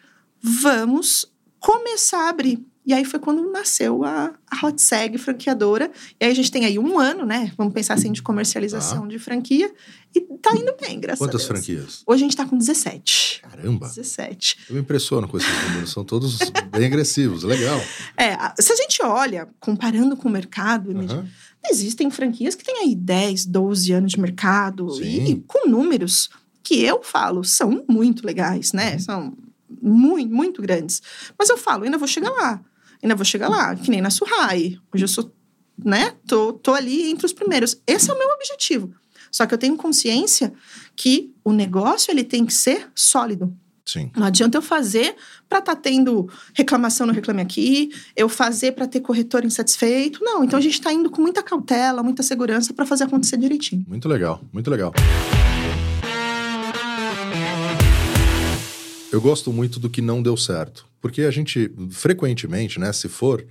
C: vamos começar a abrir. E aí foi quando nasceu a, a Hot Seg franqueadora. E aí a gente tem aí um ano, né? Vamos pensar assim de comercialização ah. de franquia. E tá indo bem, graças
B: Quantas
C: a
B: Deus. franquias?
C: Hoje a gente tá com 17.
B: Caramba!
C: 17.
B: Eu me impressiono com esses números, são todos bem agressivos, legal.
C: É, se a gente olha, comparando com o mercado, uhum. existem franquias que têm aí 10, 12 anos de mercado e, e, com números que eu falo são muito legais, né? Uhum. São muito, muito grandes. Mas eu falo, ainda vou chegar lá. Ainda vou chegar lá, que nem na Surrai. Hoje eu sou, né? Tô, tô ali entre os primeiros. Esse é o meu objetivo. Só que eu tenho consciência que o negócio ele tem que ser sólido.
B: Sim.
C: Não adianta eu fazer para estar tá tendo reclamação no Reclame Aqui, eu fazer para ter corretor insatisfeito. Não, então a gente está indo com muita cautela, muita segurança para fazer acontecer direitinho.
B: Muito legal, muito legal. Eu gosto muito do que não deu certo. Porque a gente, frequentemente, né, se for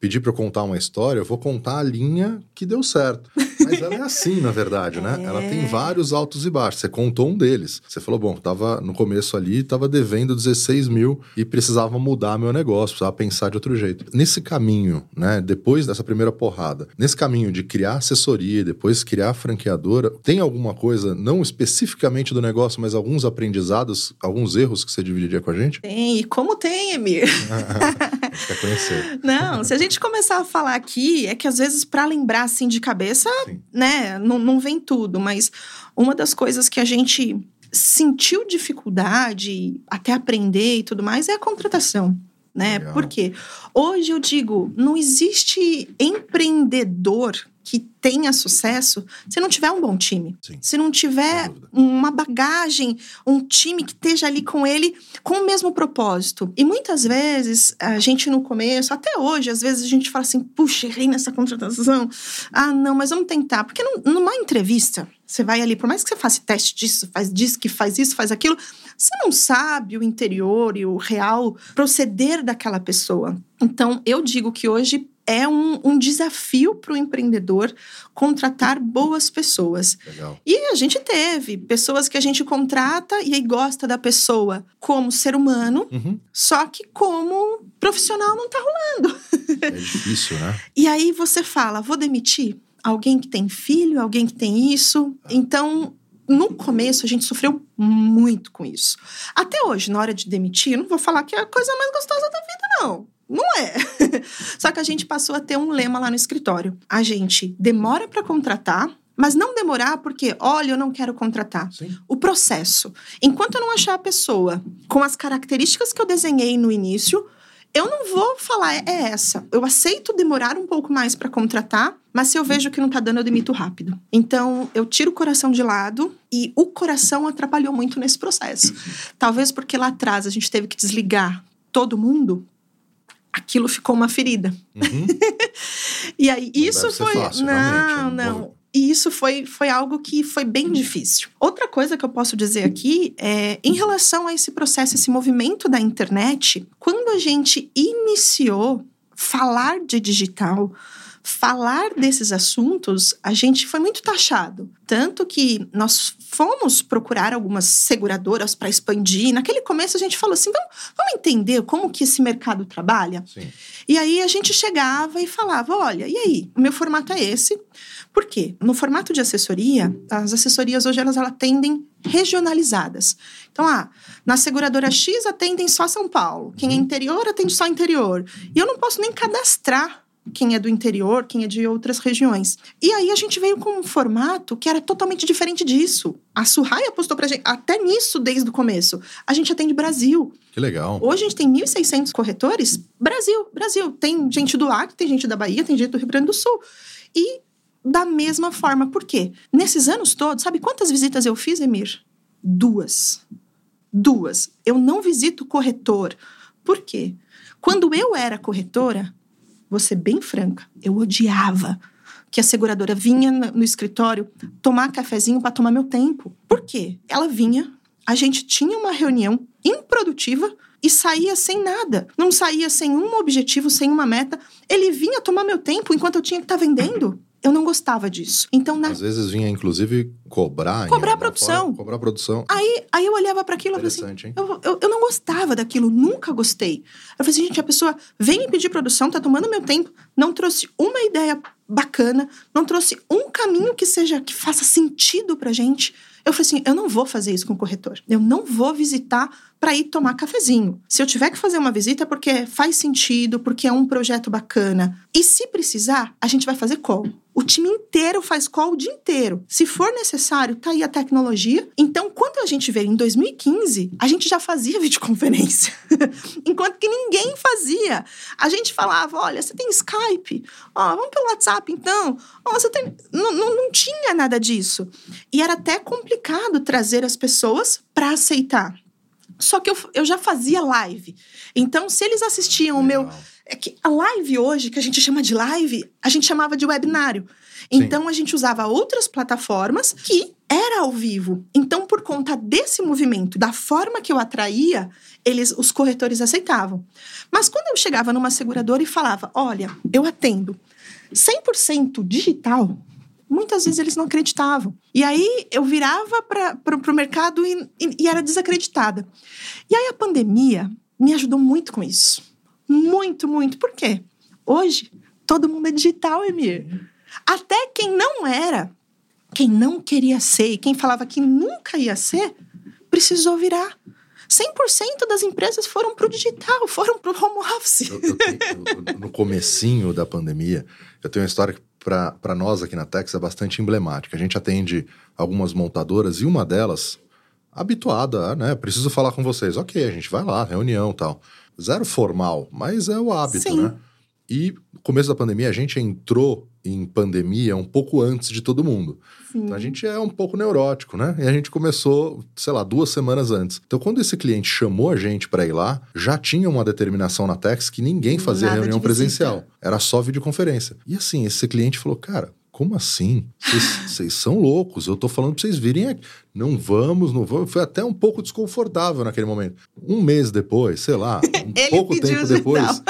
B: pedir para eu contar uma história, eu vou contar a linha que deu certo. Mas ela é assim, na verdade, né? (laughs) É. Ela tem vários altos e baixos. Você contou um deles. Você falou, bom, tava no começo ali, tava devendo 16 mil e precisava mudar meu negócio, precisava pensar de outro jeito. Nesse caminho, né? Depois dessa primeira porrada, nesse caminho de criar assessoria, depois criar franqueadora, tem alguma coisa, não especificamente do negócio, mas alguns aprendizados, alguns erros que você dividiria com a gente?
C: Tem, e como tem, Emir? (laughs)
B: Conhecer.
C: Não, se a gente começar a falar aqui, é que às vezes, para lembrar assim de cabeça, Sim. né, não, não vem tudo, mas uma das coisas que a gente sentiu dificuldade até aprender e tudo mais é a contratação né? Legal. Porque hoje eu digo, não existe empreendedor que tenha sucesso se não tiver um bom time.
B: Sim,
C: se não tiver uma bagagem, um time que esteja ali com ele com o mesmo propósito. E muitas vezes, a gente no começo, até hoje, às vezes a gente fala assim: puxa, errei nessa contratação. Ah, não, mas vamos tentar. Porque numa entrevista, você vai ali, por mais que você faça teste disso, faz disso, que faz isso, faz aquilo, você não sabe o interior e o real proceder daquela pessoa. Então, eu digo que hoje é um, um desafio para o empreendedor contratar boas pessoas.
B: Legal.
C: E a gente teve pessoas que a gente contrata e aí gosta da pessoa como ser humano,
B: uhum.
C: só que como profissional não está rolando.
B: É difícil, né? (laughs)
C: e aí você fala, vou demitir? Alguém que tem filho, alguém que tem isso. Ah. Então, no começo a gente sofreu muito com isso. Até hoje, na hora de demitir, não vou falar que é a coisa mais gostosa da vida, não. Não é. (laughs) Só que a gente passou a ter um lema lá no escritório. A gente demora para contratar, mas não demorar porque, olha, eu não quero contratar.
B: Sim.
C: O processo. Enquanto eu não achar a pessoa com as características que eu desenhei no início, eu não vou falar é essa. Eu aceito demorar um pouco mais para contratar, mas se eu vejo que não tá dando, eu demito rápido. Então, eu tiro o coração de lado e o coração atrapalhou muito nesse processo. Talvez porque lá atrás a gente teve que desligar todo mundo, aquilo ficou uma ferida.
B: Uhum. (laughs)
C: e aí,
B: não
C: isso foi.
B: Fácil,
C: não, não. E isso foi, foi algo que foi bem difícil. Outra coisa que eu posso dizer aqui é, em relação a esse processo, esse movimento da internet, quando a gente iniciou falar de digital, falar desses assuntos, a gente foi muito taxado. Tanto que nós fomos procurar algumas seguradoras para expandir. Naquele começo a gente falou assim: vamos, vamos entender como que esse mercado trabalha?
B: Sim.
C: E aí a gente chegava e falava: olha, e aí? O meu formato é esse. Por quê? No formato de assessoria, as assessorias hoje elas, elas atendem regionalizadas. Então, ah, na seguradora X atendem só São Paulo. Quem é interior atende só interior. E eu não posso nem cadastrar quem é do interior, quem é de outras regiões. E aí a gente veio com um formato que era totalmente diferente disso. A Surrai apostou pra gente, até nisso desde o começo. A gente atende Brasil.
B: Que legal.
C: Hoje a gente tem 1.600 corretores. Brasil, Brasil. Tem gente do Acre, tem gente da Bahia, tem gente do Rio Grande do Sul. E da mesma forma, por quê? Nesses anos todos, sabe quantas visitas eu fiz, Emir? Duas. Duas. Eu não visito corretor. Por quê? Quando eu era corretora, vou ser bem franca, eu odiava que a seguradora vinha no escritório tomar cafezinho para tomar meu tempo. Por quê? Ela vinha, a gente tinha uma reunião improdutiva e saía sem nada. Não saía sem um objetivo, sem uma meta. Ele vinha tomar meu tempo enquanto eu tinha que estar tá vendendo. Eu não gostava disso. Então, na...
B: Às vezes vinha, inclusive, cobrar.
C: Cobrar a produção.
B: Cobrar a produção.
C: Aí, aí eu olhava para aquilo e falei assim: eu, eu, eu, não gostava daquilo, nunca gostei. Eu falei assim, gente, a pessoa vem me pedir produção, tá tomando meu tempo, não trouxe uma ideia bacana, não trouxe um caminho que seja, que faça sentido pra gente. Eu falei assim: eu não vou fazer isso com o corretor. Eu não vou visitar para ir tomar cafezinho. Se eu tiver que fazer uma visita é porque faz sentido, porque é um projeto bacana. E se precisar, a gente vai fazer call. O time inteiro faz call o dia inteiro. Se for necessário, tá aí a tecnologia. Então, quando a gente veio em 2015, a gente já fazia (laughs) videoconferência. (laughs) Enquanto que ninguém fazia. A gente falava: olha, você tem Skype? Ó, vamos pelo WhatsApp então. Ó, você tem. Não, não, não tinha nada disso. E era até complicado trazer as pessoas para aceitar. Só que eu, eu já fazia live. Então, se eles assistiam o meu. É que a live hoje, que a gente chama de live, a gente chamava de webinário. Então, Sim. a gente usava outras plataformas que era ao vivo. Então, por conta desse movimento, da forma que eu atraía, eles, os corretores aceitavam. Mas quando eu chegava numa seguradora e falava: Olha, eu atendo 100% digital, muitas vezes eles não acreditavam. E aí eu virava para o mercado e, e, e era desacreditada. E aí a pandemia me ajudou muito com isso. Muito, muito. Por quê? Hoje, todo mundo é digital, Emir. Até quem não era, quem não queria ser e quem falava que nunca ia ser, precisou virar. 100% das empresas foram para o digital, foram para o home office. Eu, eu
B: tenho, no comecinho da pandemia, eu tenho uma história que para nós aqui na Tex é bastante emblemática. A gente atende algumas montadoras e uma delas, habituada, né? Preciso falar com vocês. Ok, a gente vai lá, reunião tal. Zero formal, mas é o hábito, Sim. né? E no começo da pandemia, a gente entrou em pandemia um pouco antes de todo mundo. Então a gente é um pouco neurótico, né? E a gente começou, sei lá, duas semanas antes. Então quando esse cliente chamou a gente para ir lá, já tinha uma determinação na Tex que ninguém fazia Nada reunião presencial. Era só videoconferência. E assim, esse cliente falou, cara, como assim? (laughs) Vocês são loucos, eu tô falando pra vocês virem aqui. Não vamos, não vamos. Foi até um pouco desconfortável naquele momento. Um mês depois, sei lá, um (laughs) pouco tempo depois,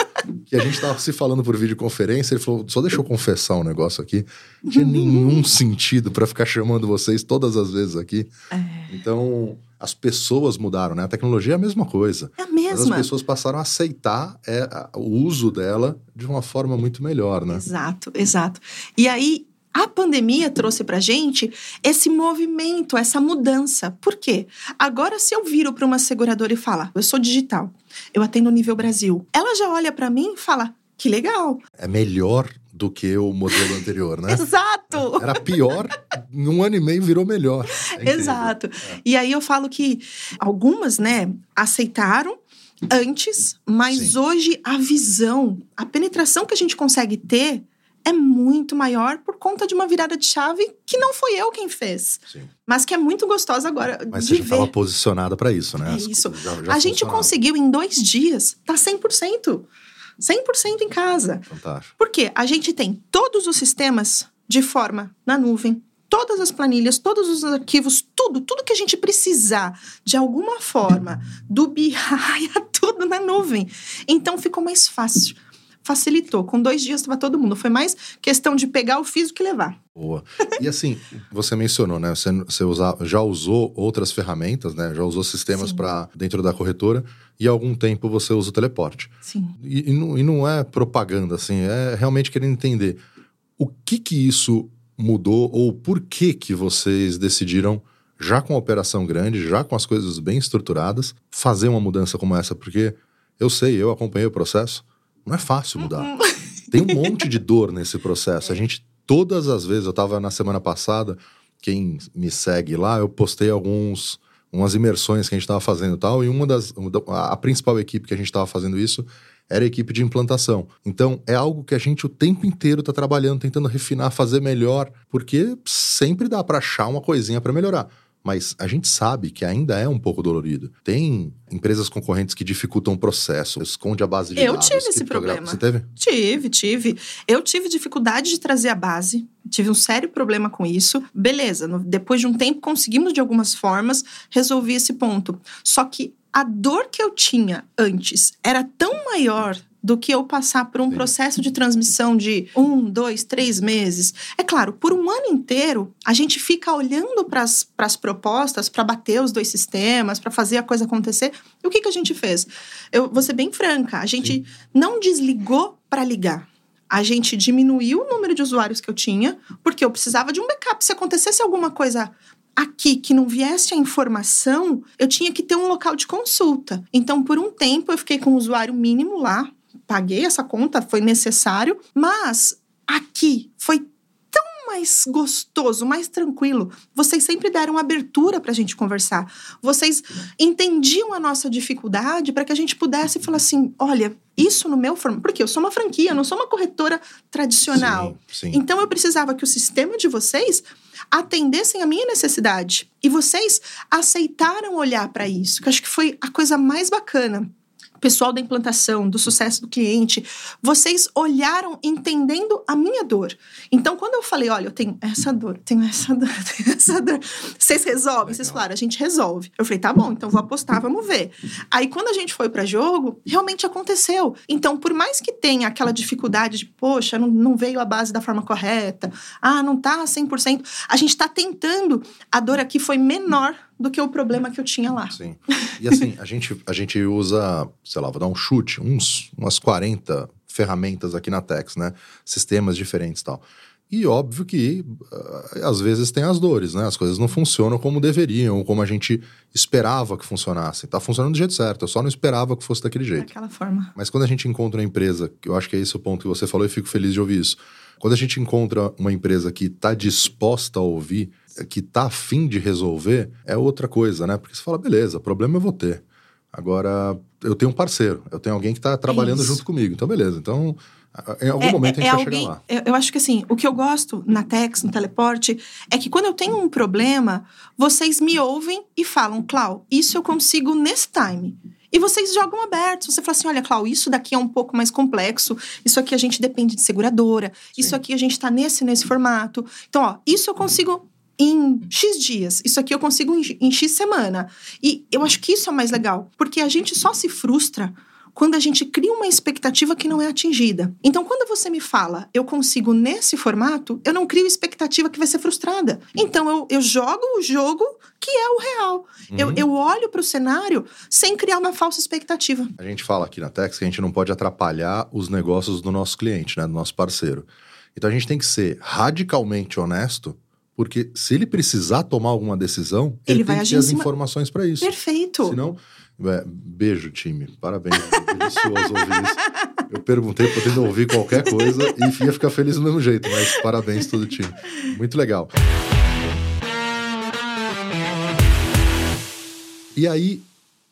B: que a gente tava se falando por videoconferência, ele falou: só deixa eu confessar um negócio aqui. Não tinha nenhum sentido para ficar chamando vocês todas as vezes aqui. É. Então as pessoas mudaram, né? A tecnologia é a mesma coisa.
C: É a mesma.
B: Mas as pessoas passaram a aceitar é, o uso dela de uma forma muito melhor, né?
C: Exato, exato. E aí, a pandemia trouxe para gente esse movimento, essa mudança. Por quê? Agora, se eu viro para uma seguradora e falar, eu sou digital, eu atendo nível Brasil, ela já olha para mim e fala, que legal.
B: É melhor do que o modelo anterior, né? (laughs)
C: Exato!
B: Era pior, em um ano e meio virou melhor.
C: É Exato. É. E aí eu falo que algumas, né, aceitaram antes, mas Sim. hoje a visão, a penetração que a gente consegue ter é muito maior por conta de uma virada de chave que não foi eu quem fez. Sim. Mas que é muito gostosa agora.
B: Mas você já estava posicionada para isso, né?
C: É isso. Já, já a gente conseguiu em dois dias tá 100%. 100% em casa.
B: Fantástico.
C: Por quê? A gente tem todos os sistemas de forma na nuvem, todas as planilhas, todos os arquivos, tudo, tudo que a gente precisar de alguma forma, do BI, (laughs) tudo na nuvem. Então ficou mais fácil. Facilitou. Com dois dias estava todo mundo. Foi mais questão de pegar o físico e levar.
B: Boa. E assim, você mencionou, né? Você, você usa, já usou outras ferramentas, né? Já usou sistemas para dentro da corretora e há algum tempo você usa o teleporte.
C: Sim.
B: E, e, não, e não é propaganda, assim, é realmente querendo entender o que que isso mudou ou por que que vocês decidiram já com a operação grande, já com as coisas bem estruturadas, fazer uma mudança como essa, porque eu sei, eu acompanhei o processo, não é fácil mudar. Uhum. Tem um monte de dor nesse processo. A gente, todas as vezes, eu estava na semana passada, quem me segue lá, eu postei alguns umas imersões que a gente estava fazendo e tal, e uma das a principal equipe que a gente estava fazendo isso era a equipe de implantação. Então, é algo que a gente o tempo inteiro está trabalhando, tentando refinar, fazer melhor, porque sempre dá para achar uma coisinha para melhorar mas a gente sabe que ainda é um pouco dolorido. Tem empresas concorrentes que dificultam o processo, esconde a base de
C: eu
B: dados.
C: Eu tive esse problema.
B: Você teve?
C: Tive, tive. Eu tive dificuldade de trazer a base, tive um sério problema com isso. Beleza, no, depois de um tempo conseguimos de algumas formas resolver esse ponto. Só que a dor que eu tinha antes era tão maior do que eu passar por um Sim. processo de transmissão de um, dois, três meses. É claro, por um ano inteiro, a gente fica olhando para as propostas para bater os dois sistemas, para fazer a coisa acontecer. E o que, que a gente fez? Eu vou ser bem franca, a gente Sim. não desligou para ligar. A gente diminuiu o número de usuários que eu tinha, porque eu precisava de um backup. Se acontecesse alguma coisa aqui que não viesse a informação, eu tinha que ter um local de consulta. Então, por um tempo, eu fiquei com o usuário mínimo lá, paguei essa conta, foi necessário, mas aqui foi tão mais gostoso, mais tranquilo. Vocês sempre deram abertura para a gente conversar. Vocês entendiam a nossa dificuldade para que a gente pudesse falar assim: olha, isso no meu formato. Porque eu sou uma franquia, não sou uma corretora tradicional.
B: Sim, sim.
C: Então eu precisava que o sistema de vocês atendessem a minha necessidade. E vocês aceitaram olhar para isso, que acho que foi a coisa mais bacana pessoal da implantação, do sucesso do cliente, vocês olharam entendendo a minha dor. Então, quando eu falei, olha, eu tenho essa dor, tenho essa dor, (laughs) tenho essa dor, vocês resolvem? Legal. Vocês falaram, a gente resolve. Eu falei, tá bom, então vou apostar, vamos ver. Aí, quando a gente foi para jogo, realmente aconteceu. Então, por mais que tenha aquela dificuldade de, poxa, não, não veio a base da forma correta, ah, não tá 100%, a gente tá tentando, a dor aqui foi menor do que o problema que eu tinha lá.
B: Sim. E assim, a gente, a gente usa, sei lá, vou dar um chute, uns, umas 40 ferramentas aqui na Tex, né? Sistemas diferentes e tal. E óbvio que uh, às vezes tem as dores, né? As coisas não funcionam como deveriam, como a gente esperava que funcionasse. Tá funcionando do jeito certo, eu só não esperava que fosse daquele jeito.
C: Daquela forma.
B: Mas quando a gente encontra uma empresa, que eu acho que é esse o ponto que você falou e fico feliz de ouvir isso. Quando a gente encontra uma empresa que está disposta a ouvir que tá afim de resolver, é outra coisa, né? Porque você fala, beleza, problema eu vou ter. Agora, eu tenho um parceiro, eu tenho alguém que está trabalhando junto comigo. Então, beleza. Então, em algum é, momento a gente é vai alguém, chegar lá.
C: Eu, eu acho que assim, o que eu gosto na Tex, no Teleporte, é que quando eu tenho um problema, vocês me ouvem e falam, Clau, isso eu consigo nesse time. E vocês jogam aberto. Você fala assim: olha, Clau, isso daqui é um pouco mais complexo. Isso aqui a gente depende de seguradora. Sim. Isso aqui a gente está nesse, nesse formato. Então, ó, isso eu consigo em X dias. Isso aqui eu consigo em, em X semana. E eu acho que isso é mais legal, porque a gente só se frustra quando a gente cria uma expectativa que não é atingida. Então, quando você me fala, eu consigo nesse formato, eu não crio expectativa que vai ser frustrada. Então, eu, eu jogo o jogo que é o real. Uhum. Eu, eu olho para o cenário sem criar uma falsa expectativa.
B: A gente fala aqui na Tex que a gente não pode atrapalhar os negócios do nosso cliente, né, do nosso parceiro. Então, a gente tem que ser radicalmente honesto porque se ele precisar tomar alguma decisão, ele, ele tem que ter as informações para isso.
C: Perfeito.
B: Senão, é, beijo, time. Parabéns. (laughs) Delicioso ouvir isso. Eu perguntei, podendo ouvir qualquer coisa e ia ficar feliz do mesmo jeito, mas parabéns todo o time. Muito legal. E aí,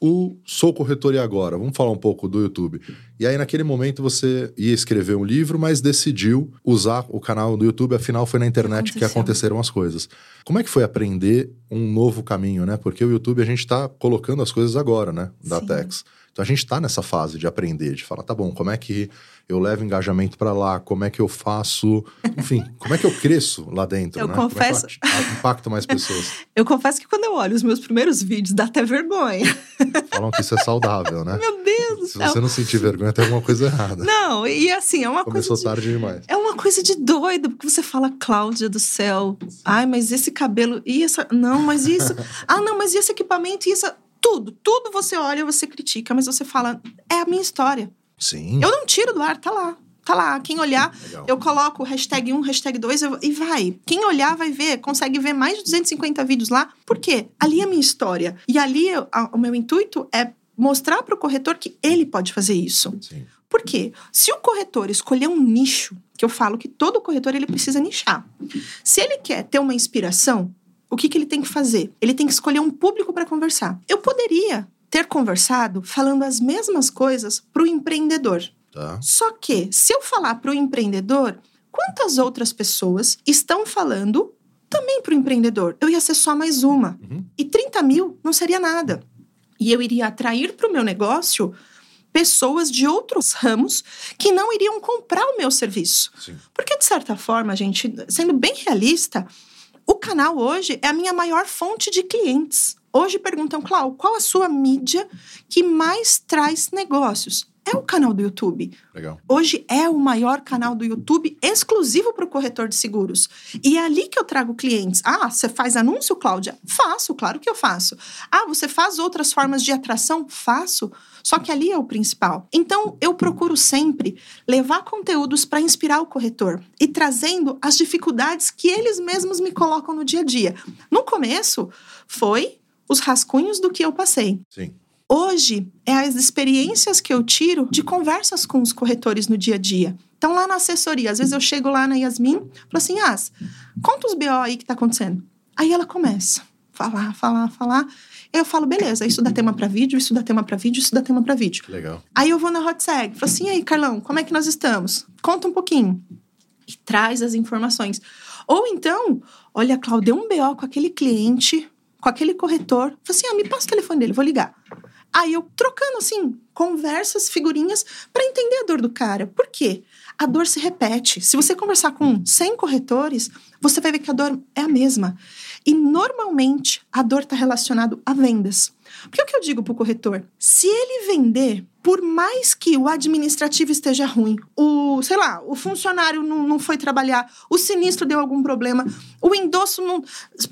B: o Sou Corretor e Agora. Vamos falar um pouco do YouTube. E aí, naquele momento, você ia escrever um livro, mas decidiu usar o canal do YouTube, afinal, foi na internet Aconteceu. que aconteceram as coisas. Como é que foi aprender um novo caminho, né? Porque o YouTube a gente está colocando as coisas agora, né? Da Sim. Tex. Então a gente está nessa fase de aprender, de falar, tá bom, como é que eu levo engajamento para lá, como é que eu faço, enfim, (laughs) como é que eu cresço lá dentro,
C: Eu
B: né?
C: confesso-
B: Como é que eu impacto mais pessoas. (laughs)
C: Eu confesso que quando eu olho os meus primeiros vídeos, dá até vergonha. (laughs)
B: Falam que isso é saudável, né?
C: Meu Deus do
B: Se
C: céu.
B: você não sentir vergonha, tem alguma coisa errada.
C: Não, e assim, é uma
B: Começou
C: coisa. de-
B: tarde demais.
C: É uma coisa de doido, porque você fala, Cláudia do céu. Ai, mas esse cabelo. E essa. Não, mas isso. ah, não, mas e esse equipamento? E essa. Tudo, tudo você olha, você critica, mas você fala, é a minha história.
B: Sim.
C: Eu não tiro do ar, tá lá. Tá lá. Quem olhar,
B: Legal.
C: eu coloco hashtag 1, hashtag 2 eu- e vai. Quem olhar vai ver, consegue ver mais de 250 vídeos lá. Por quê? Ali é a minha história. E ali a- o meu intuito é mostrar para o corretor que ele pode fazer isso.
B: Sim.
C: Por quê? Se o corretor escolher um nicho, que eu falo que todo corretor ele precisa nichar. Se ele quer ter uma inspiração, o que, que ele tem que fazer? Ele tem que escolher um público para conversar. Eu poderia ter conversado falando as mesmas coisas para o empreendedor.
B: Tá.
C: Só que, se eu falar para o empreendedor, quantas outras pessoas estão falando também para o empreendedor? Eu ia ser só mais uma.
B: Uhum.
C: E 30 mil não seria nada. E eu iria atrair para o meu negócio pessoas de outros ramos que não iriam comprar o meu serviço.
B: Sim.
C: Porque, de certa forma, gente, sendo bem realista, o canal hoje é a minha maior fonte de clientes. Hoje perguntam, Clau, qual a sua mídia que mais traz negócios? É o canal do YouTube.
B: Legal.
C: Hoje é o maior canal do YouTube exclusivo para o corretor de seguros. E é ali que eu trago clientes. Ah, você faz anúncio, Cláudia? Faço, claro que eu faço. Ah, você faz outras formas de atração? Faço. Só que ali é o principal. Então, eu procuro sempre levar conteúdos para inspirar o corretor e trazendo as dificuldades que eles mesmos me colocam no dia a dia. No começo, foi os rascunhos do que eu passei.
B: Sim.
C: Hoje é as experiências que eu tiro de conversas com os corretores no dia a dia. Então, lá na assessoria, às vezes eu chego lá na Yasmin, falo assim: As, conta os BO aí que tá acontecendo. Aí ela começa a falar, falar, falar. Eu falo, beleza, isso dá tema para vídeo, isso dá tema para vídeo, isso dá tema para vídeo.
B: Que legal.
C: Aí eu vou na Hot Seg, falo assim: e aí, Carlão, como é que nós estamos? Conta um pouquinho. E traz as informações. Ou então, olha, Cláudia, deu um BO com aquele cliente, com aquele corretor. Fala assim: ah, me passa o telefone dele, vou ligar. Aí eu trocando assim, conversas, figurinhas, para entender a dor do cara. Por quê? A dor se repete. Se você conversar com 100 corretores, você vai ver que a dor é a mesma. E normalmente a dor está relacionada a vendas. Porque o que eu digo para o corretor? Se ele vender, por mais que o administrativo esteja ruim, o, sei lá, o funcionário não, não foi trabalhar, o sinistro deu algum problema, o endosso não.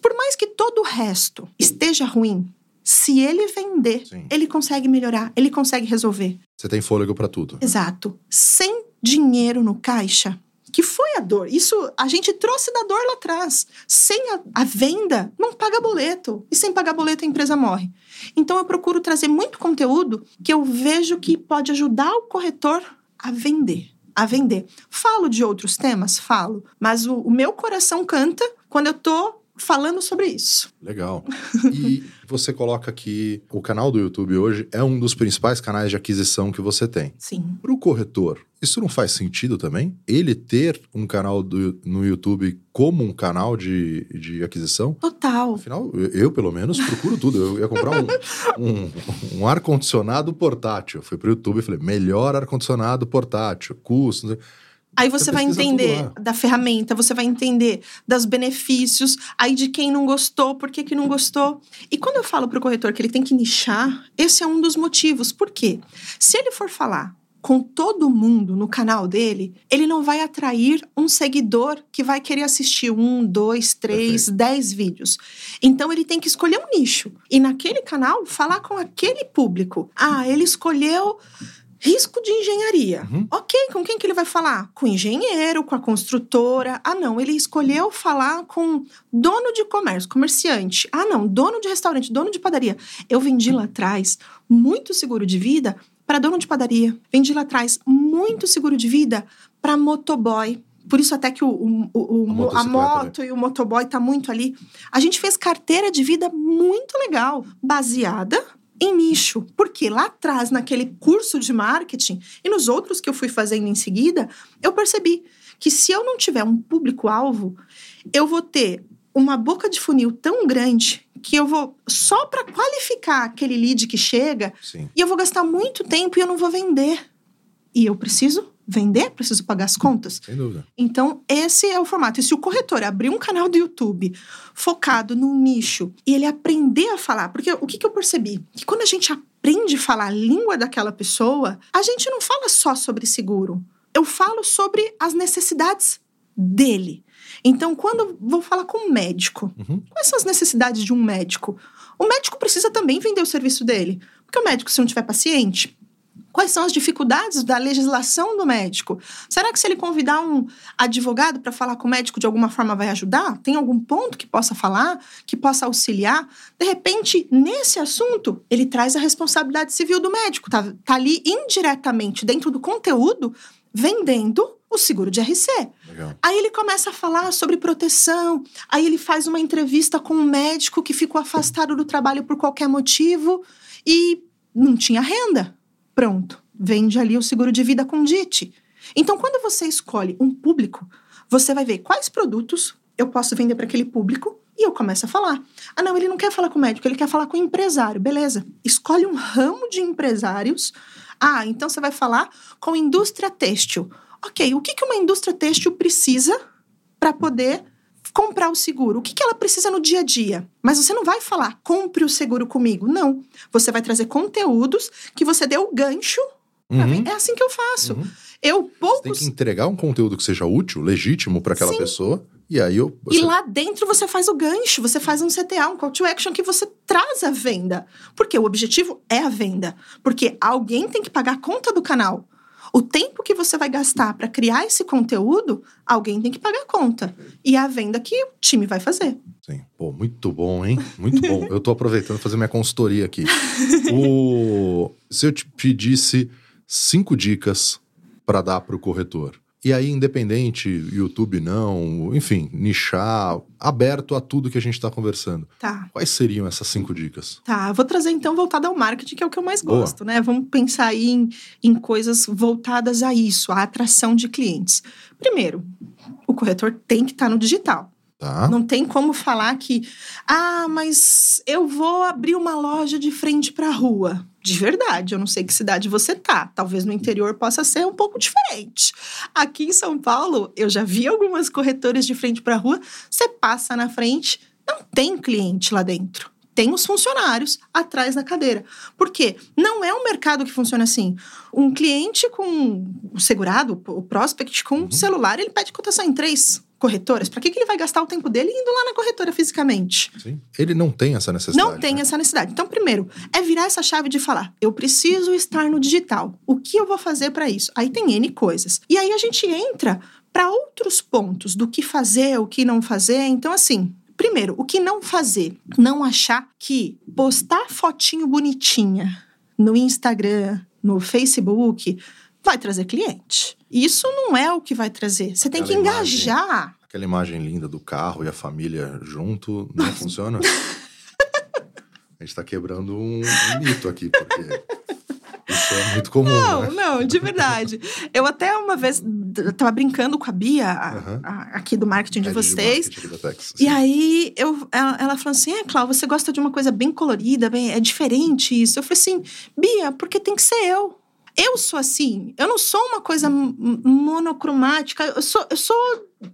C: Por mais que todo o resto esteja ruim, se ele vender,
B: Sim.
C: ele consegue melhorar, ele consegue resolver.
B: Você tem fôlego para tudo.
C: Exato. Sem dinheiro no caixa, que foi a dor. Isso a gente trouxe da dor lá atrás. Sem a, a venda, não paga boleto. E sem pagar boleto, a empresa morre. Então eu procuro trazer muito conteúdo que eu vejo que pode ajudar o corretor a vender. A vender. Falo de outros temas? Falo. Mas o, o meu coração canta quando eu tô falando sobre isso.
B: Legal. E (laughs) você coloca que o canal do YouTube hoje é um dos principais canais de aquisição que você tem.
C: Sim.
B: Para o corretor, isso não faz sentido também? Ele ter um canal do- no YouTube como um canal de, de aquisição?
C: Total.
B: Afinal, eu, eu, pelo menos, procuro tudo. Eu ia comprar um, (laughs) um, um ar-condicionado portátil. Fui para o YouTube e falei, melhor ar-condicionado portátil, custo... não sei-
C: Aí você
B: Você
C: vai entender da ferramenta, você vai entender dos benefícios, aí de quem não gostou, por que, que não gostou. E quando eu falo para o corretor que ele tem que nichar, esse é um dos motivos. Por quê? Se ele for falar com todo mundo no canal dele, ele não vai atrair um seguidor que vai querer assistir um, dois, três, dez vídeos. Então ele tem que escolher um nicho. E naquele canal, falar com aquele público. Ah, ele escolheu risco de engenharia.
B: Uhum.
C: Ok, com quem que ele vai falar? Com o engenheiro, com a construtora. Ah, não, ele escolheu falar com dono de comércio, comerciante. Ah, não, dono de restaurante, dono de padaria. Eu vendi lá atrás muito seguro de vida para dono de padaria. Vendi lá atrás muito seguro de vida para motoboy. Por isso até que o, o- o-
B: A
C: a
B: motocicleta,
C: moto e o motoboy tá muito ali. A gente fez carteira de vida muito legal, baseada em nicho. Porque lá atrás, naquele curso de marketing e nos outros que eu fui fazendo em seguida, eu percebi que se eu não tiver um público-alvo, eu vou ter uma boca de funil tão grande que eu vou só para qualificar aquele lead que chega
B: Sim.
C: e eu vou gastar muito tempo e eu não vou vender. E eu preciso vender, preciso pagar as contas.
B: Sem dúvida.
C: Então, esse é o formato. E se o corretor abrir um canal do YouTube focado num nicho e ele aprender a falar, porque o que, que eu percebi? Que quando a gente aprende a falar a língua daquela pessoa, a gente não fala só sobre seguro. Eu falo sobre as necessidades dele. Então, quando eu vou falar com um médico,
B: Uhum.
C: quais são as necessidades de um médico? O médico precisa também vender o serviço dele. Porque o médico, se não tiver paciente, quais são as dificuldades da legislação do médico? Será que se ele convidar um advogado para falar com o médico de alguma forma vai ajudar? Tem algum ponto que possa falar, que possa auxiliar? De repente, nesse assunto, ele traz a responsabilidade civil do médico. Tá, tá ali indiretamente, dentro do conteúdo, vendendo o seguro de RC.
B: Legal.
C: Aí ele começa a falar sobre proteção, aí ele faz uma entrevista com um médico que ficou afastado do trabalho por qualquer motivo e não tinha renda. Pronto, vende ali o seguro de vida com DIT. Então, quando você escolhe um público, você vai ver quais produtos eu posso vender para aquele público e eu começo a falar. Ah, não, ele não quer falar com o médico, ele quer falar com o empresário. Beleza. Escolhe um ramo de empresários. Ah, então você vai falar com indústria têxtil. Ok, o que, que uma indústria têxtil precisa para poder comprar o seguro? O que, que ela precisa no dia a dia? Mas você não vai falar, compre o seguro comigo. Não. Você vai trazer conteúdos que você deu o gancho.
B: Uhum.
C: É assim que eu faço.
B: Uhum.
C: Eu
B: Você tem
C: poucos.
B: que entregar um conteúdo que seja útil, legítimo para aquela
C: Sim.
B: pessoa. E aí eu.
C: E
B: você-
C: lá dentro você faz o gancho, você faz um CTA, um call to action que você traz a venda. Porque o objetivo é a venda. Porque alguém tem que pagar a conta do canal. O tempo que você vai gastar para criar esse conteúdo, alguém tem que pagar a conta. E é a venda que o time vai fazer.
B: Sim. Pô, muito bom, hein? Muito bom. eu tô aproveitando fazer minha consultoria aqui. O... Se eu te pedisse cinco dicas para dar pro corretor. E aí, independente, YouTube não, enfim, nichar, aberto a tudo que a gente tá conversando.
C: Tá.
B: Quais seriam essas cinco dicas?
C: Tá, vou trazer então voltado ao marketing, que é o que eu mais
B: Boa.
C: gosto, né? Vamos pensar aí em, em coisas voltadas a isso, a atração de clientes. Primeiro, o corretor tem que estar no digital.
B: Tá?
C: Não tem como falar que, ah, mas eu vou abrir uma loja de frente para a rua. De verdade, eu não sei que cidade você tá. Talvez no interior possa ser um pouco diferente. Aqui em São Paulo, eu já vi algumas corretoras de frente para a rua. Você passa na frente, não tem cliente lá dentro. Tem os funcionários atrás da cadeira. Por quê? Não é um mercado que funciona assim. Um cliente com o segurado, o prospect com
B: Uhum.
C: celular, ele pede cotação em três corretoras. Para que, que ele vai gastar o tempo dele indo lá na corretora fisicamente?
B: Sim. Ele não tem essa necessidade.
C: Não tem
B: né?
C: essa necessidade. Então, primeiro, é virar essa chave de falar: eu preciso estar no digital. O que eu vou fazer para isso? Aí tem N coisas. E aí a gente entra para outros pontos do que fazer, o que não fazer. Então, assim. Primeiro, o que não fazer? Não achar que postar fotinho bonitinha no Instagram, no Facebook, vai trazer cliente. Isso não é o que vai trazer. Você tem
B: Aquela
C: que
B: imagem.
C: engajar.
B: Aquela imagem linda do carro e a família junto não (laughs) funciona? A gente tá quebrando um, um mito aqui, porque isso é muito comum,
C: Não,
B: né?
C: não, de verdade. Eu até uma vez d- tava brincando com a Bia, a-
B: Aham.
C: a- aqui do marketing de
B: Head
C: vocês.
B: marketing da Tex,
C: E
B: sim.
C: aí eu, ela, ela falou assim: é, Cláudia, você gosta de uma coisa bem colorida, bem, é diferente isso. Eu falei assim, Bia, porque tem que ser eu. Eu sou assim, eu não sou uma coisa monocromática, eu sou, eu sou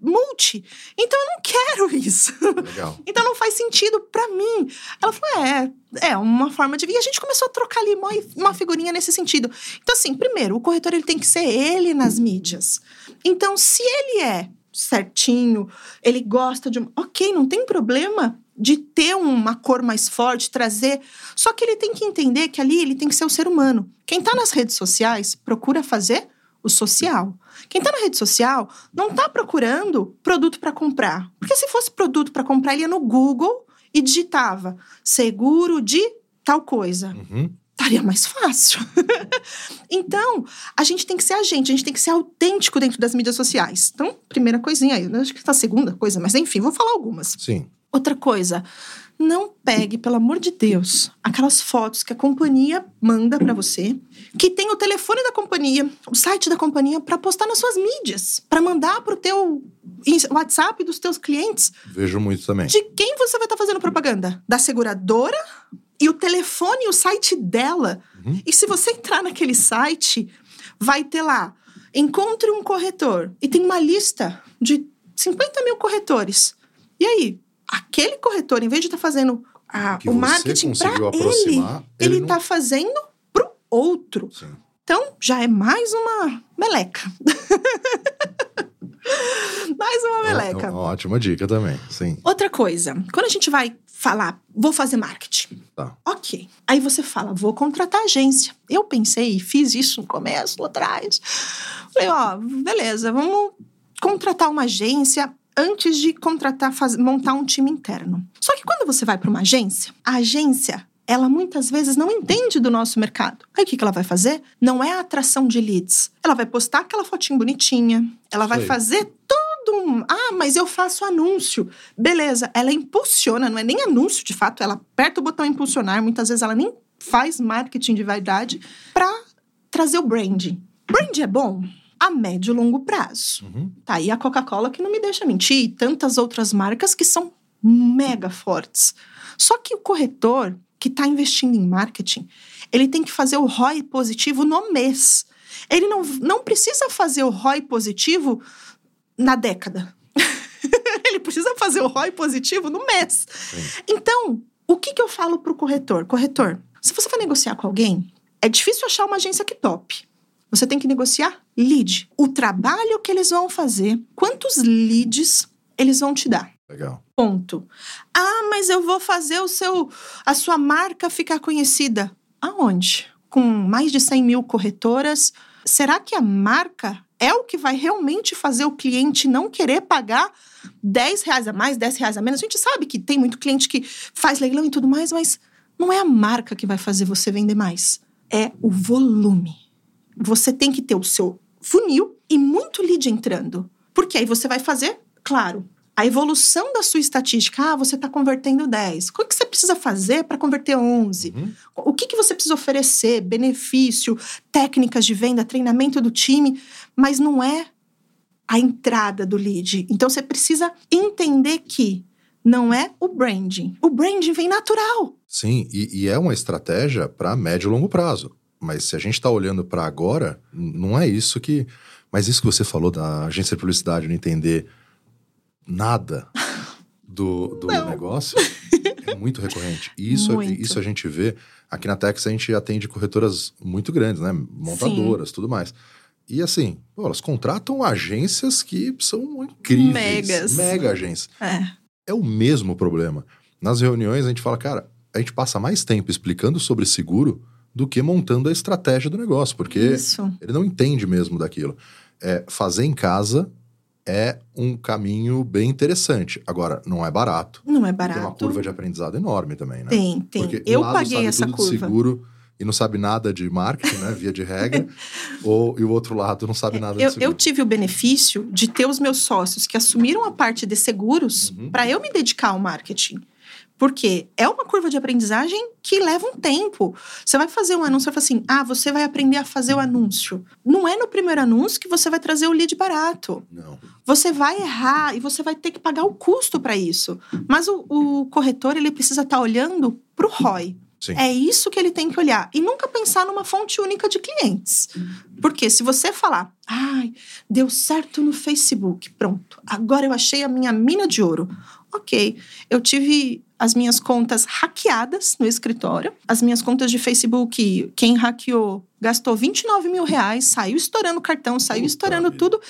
C: multi. Então eu não quero (laughs) isso.
B: Legal.
C: Então não faz sentido pra mim. Ela falou: é, é uma forma de. E a gente começou a trocar ali uma, figurinha nesse sentido. Então, assim, primeiro, o corretor ele tem que ser ele nas mídias. Então, se ele é certinho, ele gosta de. Ok, não tem problema de ter uma cor mais forte, trazer. Só que ele tem que entender que ali ele tem que ser o ser humano. Quem tá nas redes sociais procura fazer o social. Quem tá na rede social não tá procurando produto para comprar. Porque se fosse produto para comprar, ele ia no Google e digitava seguro de tal coisa.
B: Uhum.
C: Estaria mais fácil. (laughs) então, a gente tem que ser a gente, a gente tem que ser autêntico dentro das mídias sociais. Então, primeira coisinha aí, eu acho que tá a segunda coisa, mas enfim, vou falar algumas.
B: Sim.
C: Outra coisa, não pegue, pelo amor de Deus, aquelas fotos que a companhia manda para você, que tem o telefone da companhia, o site da companhia para postar nas suas mídias, para mandar pro teu WhatsApp dos teus clientes.
B: Vejo muito também.
C: De quem você vai estar tá fazendo propaganda? Da seguradora e o telefone e o site dela. Uhum. E se você entrar naquele site, vai ter lá, encontre um corretor e tem uma lista de 50 mil corretores. E aí, aquele corretor, em vez de estar tá fazendo a, o marketing para ele, ele está não... fazendo para o outro. Sim. Então, já é mais uma meleca. (laughs) mais uma meleca. É,
B: uma ótima dica também, sim.
C: Outra coisa, quando a gente vai falar, vou fazer marketing.
B: Tá.
C: Ok. Aí você fala, vou contratar agência. Eu pensei, fiz isso no começo, lá atrás. Falei, ó, beleza, vamos contratar uma agência antes de contratar, faz, montar um time interno. Só que quando você vai para uma agência, a agência ela muitas vezes não entende do nosso mercado. Aí o que, que ela vai fazer? Não é a atração de leads. Ela vai postar aquela fotinho bonitinha, ela vai fazer todo um. Ah, mas eu faço anúncio. Beleza, ela impulsiona, não é nem anúncio de fato, ela aperta o botão impulsionar, muitas vezes ela nem faz marketing de verdade para trazer o branding. Brand é bom? A médio e longo prazo. Uhum. Tá aí a Coca-Cola que não me deixa mentir, e tantas outras marcas que são mega fortes. Só que o corretor que está investindo em marketing, ele tem que fazer o ROI positivo no mês. Ele não, não precisa fazer o ROI positivo na década. (laughs) ele precisa fazer o ROI positivo no mês. Sim. Então, o que, que eu falo para o corretor? Corretor, se você vai negociar com alguém, é difícil achar uma agência que top. Você tem que negociar lead. O trabalho que eles vão fazer, quantos leads eles vão te dar.
B: Legal.
C: Ponto. Ah, mas eu vou fazer o seu, a sua marca ficar conhecida. Aonde? Com mais de 100 mil corretoras. Será que a marca é o que vai realmente fazer o cliente não querer pagar 10 reais a mais, 10 reais a menos? A gente sabe que tem muito cliente que faz leilão e tudo mais, mas não é a marca que vai fazer você vender mais. É o volume você tem que ter o seu funil e muito lead entrando. Porque aí você vai fazer, claro, a evolução da sua estatística. Ah, você está convertendo 10. O que você precisa fazer para converter 11? Uhum. O que, que você precisa oferecer? Benefício, técnicas de venda, treinamento do time. Mas não é a entrada do lead. Então você precisa entender que não é o branding. O branding vem natural.
B: Sim, e, e é uma estratégia para médio e longo prazo. Mas se a gente está olhando para agora, não é isso que. Mas isso que você falou da agência de publicidade não entender nada (laughs) do, do negócio é muito recorrente. E (laughs) isso, muito. isso a gente vê. Aqui na Tex a gente atende corretoras muito grandes, né? Montadoras, Sim. tudo mais. E assim, pô, elas contratam agências que são incríveis.
C: Megas.
B: Mega agências.
C: É.
B: é o mesmo problema. Nas reuniões a gente fala, cara, a gente passa mais tempo explicando sobre seguro do que montando a estratégia do negócio, porque Isso. ele não entende mesmo daquilo. É, fazer em casa é um caminho bem interessante. Agora, não é barato.
C: Não é barato.
B: Tem uma curva de aprendizado enorme também, né?
C: Tem, tem. Porque eu um paguei essa curva.
B: seguro e não sabe nada de marketing, né? Via de regra. (laughs) ou, e o outro lado não sabe nada
C: eu,
B: de seguro.
C: Eu tive o benefício de ter os meus sócios que assumiram a parte de seguros uhum. para eu me dedicar ao marketing. Porque é uma curva de aprendizagem que leva um tempo. Você vai fazer um anúncio e fala assim: ah, você vai aprender a fazer o anúncio. Não é no primeiro anúncio que você vai trazer o lead barato.
B: Não.
C: Você vai errar e você vai ter que pagar o custo para isso. Mas o, o, corretor ele precisa estar tá olhando para o ROI.
B: Sim.
C: É isso que ele tem que olhar. E nunca pensar numa fonte única de clientes. Porque se você falar, ai, deu certo no Facebook, pronto, agora eu achei a minha mina de ouro. Ok, eu tive as minhas contas hackeadas no escritório. As minhas contas de Facebook, quem hackeou gastou 29 mil reais, saiu estourando o cartão, saiu Puta estourando vida. tudo.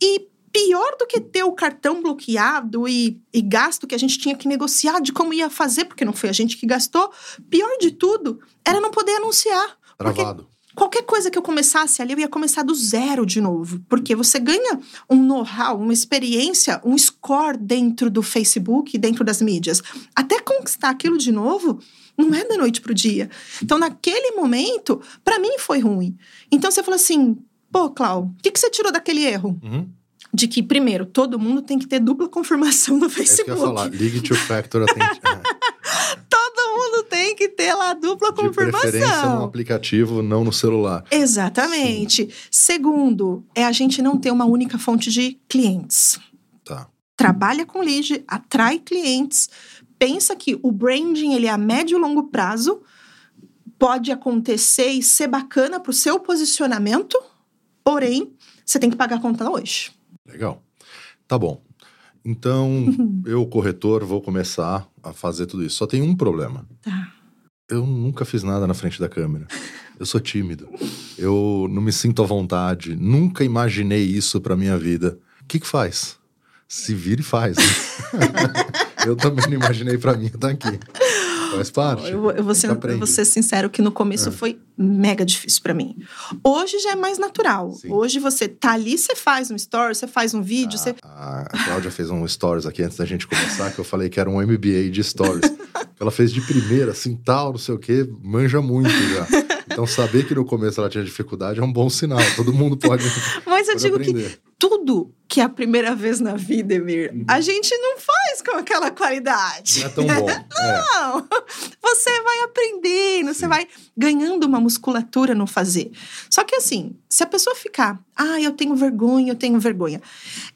C: E pior do que ter o cartão bloqueado e, e, gasto que a gente tinha que negociar de como ia fazer, porque não foi a gente que gastou, pior de tudo era não poder anunciar.
B: Travado
C: qualquer coisa que eu começasse ali, eu ia começar do zero de novo. Porque você ganha um know-how, uma experiência, um score dentro do Facebook, dentro das mídias. Até conquistar aquilo de novo, não é da noite pro dia. Então, naquele momento, para mim foi ruim. Então, você fala assim: pô, Clau, o que, que você tirou daquele erro?
B: Uhum.
C: de que, primeiro, todo mundo tem que ter dupla confirmação no
B: É isso que eu
C: Facebook.
B: ia falar. Ligue to Factor Authentic- (laughs)
C: Todo mundo tem que ter lá a dupla
B: é, De preferência no
C: confirmação.
B: aplicativo, não no celular.
C: Exatamente. Segundo, é a gente não ter uma única fonte de clientes.
B: Tá.
C: Trabalha com lead, atrai clientes, pensa que o branding ele é a médio e longo prazo, pode acontecer e ser bacana para o seu posicionamento, porém, você tem que pagar a conta hoje.
B: Legal. Tá bom. Então, (laughs) eu, corretor, vou começar a fazer tudo isso. Só tem um problema.
C: Tá.
B: Eu nunca fiz nada na frente da câmera. Eu sou tímido. Eu não me sinto à vontade. Nunca imaginei isso pra minha vida. O que que faz? Se vira e faz. né? (laughs) eu também não imaginei pra mim estar aqui. Faz parte.
C: Eu, vou- eu vou ser, eu vou ser sincero que no começo
B: É.
C: foi mega difícil pra mim. Hoje já é mais natural.
B: Sim.
C: Hoje você tá ali, você faz um story, você faz um vídeo, você
B: A, a Cláudia fez um stories aqui antes da gente começar, que eu falei que era um MBA de stories. (laughs) ela fez de primeira, assim, tal, não sei o quê, manja muito já. Então, saber que no começo ela tinha dificuldade é um bom sinal. Todo mundo pode, (laughs)
C: Mas eu
B: pode
C: digo que
B: aprender.
C: tudo que é a primeira vez na vida, Emir, a gente não faz com aquela qualidade.
B: Não é tão bom. (laughs) É.
C: Não, você vai aprendendo, você vai ganhando uma musculatura no fazer. Só que assim, se a pessoa ficar, ah, eu tenho vergonha, eu tenho vergonha.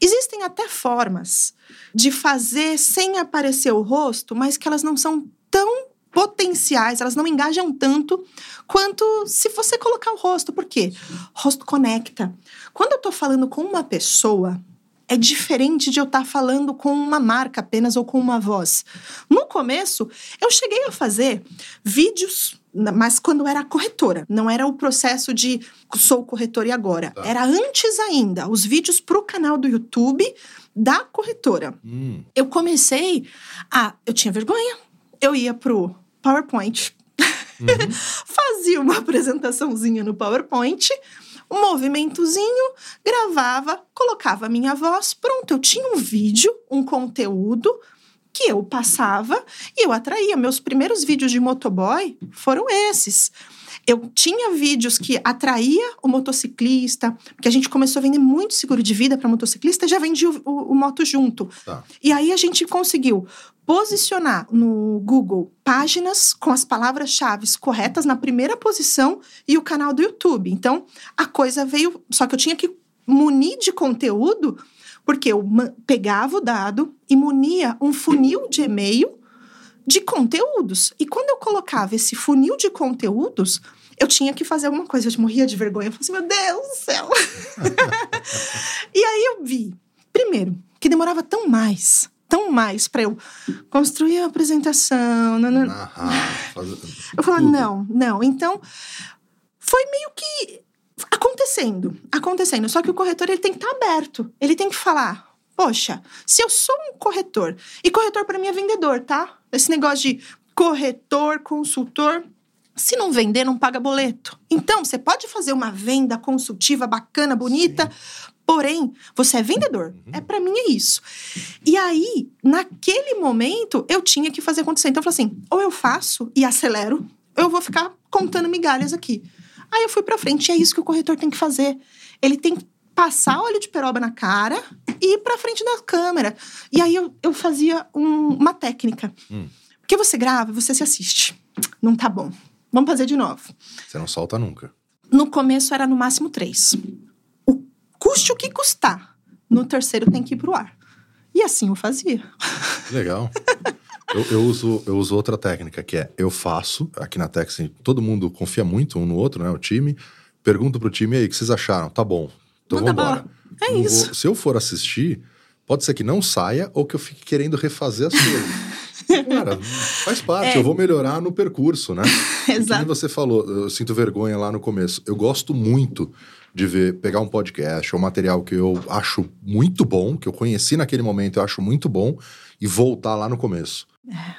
C: Existem até formas de fazer sem aparecer o rosto, mas que elas não são tão potenciais, elas não engajam tanto quanto se você colocar o rosto. Por quê? Rosto conecta. Quando eu tô falando com uma pessoa, é diferente de eu estar falando com uma marca apenas ou com uma voz. No começo, eu cheguei a fazer vídeos, mas quando era corretora. Não era o processo de sou corretora e agora.
B: Tá.
C: Era antes ainda, os vídeos pro canal do YouTube da corretora.
B: Hum,
C: Eu comecei a. Eu tinha vergonha. Eu ia pro PowerPoint,
B: uhum. (laughs)
C: fazia uma apresentaçãozinha no PowerPoint, um movimentozinho, gravava, colocava a minha voz, pronto, eu tinha um vídeo, um conteúdo que eu passava e eu atraía. Meus primeiros vídeos de motoboy foram esses. Eu tinha vídeos que atraía o motociclista, porque a gente começou a vender muito seguro de vida para motociclista, já vendia o, o- o moto junto.
B: Tá.
C: E aí a gente conseguiu posicionar no Google páginas com as palavras-chave corretas na primeira posição e o canal do YouTube. Então, a coisa veio. Só que eu tinha que munir de conteúdo, porque eu pegava o dado e munia um funil de e-mail de conteúdos. E quando eu colocava esse funil de conteúdos, eu tinha que fazer alguma coisa. Eu morria de vergonha. Eu falei assim, meu Deus do céu. (laughs) e aí eu vi, primeiro, que demorava tão mais, tão mais para eu construir a apresentação.
B: Narrar, fazer-
C: Eu
B: tudo.
C: não, não. Então, foi meio que acontecendo, acontecendo. Só que o corretor ele tem que estar aberto. Ele tem que falar, poxa, se eu sou um corretor, e corretor para mim é vendedor, tá? Esse negócio de corretor, consultor, se não vender, não paga boleto. Então, você pode fazer uma venda consultiva bacana, bonita, porém, você é vendedor.
B: Uhum.
C: É para mim é isso. E aí, naquele momento, eu tinha que fazer acontecer. Então, eu falei assim: ou eu faço e acelero, ou eu vou ficar contando migalhas aqui. Aí eu fui pra frente, e é isso que o corretor tem que fazer. Ele tem que passar óleo de peroba na cara e ir pra frente da câmera. E aí eu, eu fazia um- uma técnica.
B: Hum.
C: Porque você grava, você se assiste. Não tá bom. Vamos fazer de novo.
B: Você não solta nunca.
C: No começo era no máximo três. Custe o que custar. No terceiro tem que ir pro ar. E assim eu fazia. (laughs)
B: Legal. Eu, eu uso, eu uso outra técnica que é eu faço, aqui na Tex, assim, todo mundo confia muito um no outro, né? O time. Pergunto pro time, aí, o que vocês acharam? Tá bom. Então
C: Manda
B: vambora.
C: bala. É isso.
B: vou- se eu for assistir, pode ser que não saia ou que eu fique querendo refazer as coisas. (laughs) Cara, faz parte,
C: É.
B: eu vou melhorar no percurso, né? (laughs)
C: Exato.
B: você falou, eu sinto vergonha lá no começo. Eu gosto muito de ver, pegar um podcast ou material que eu acho muito bom, que eu conheci naquele momento, eu acho muito bom, e voltar lá no começo.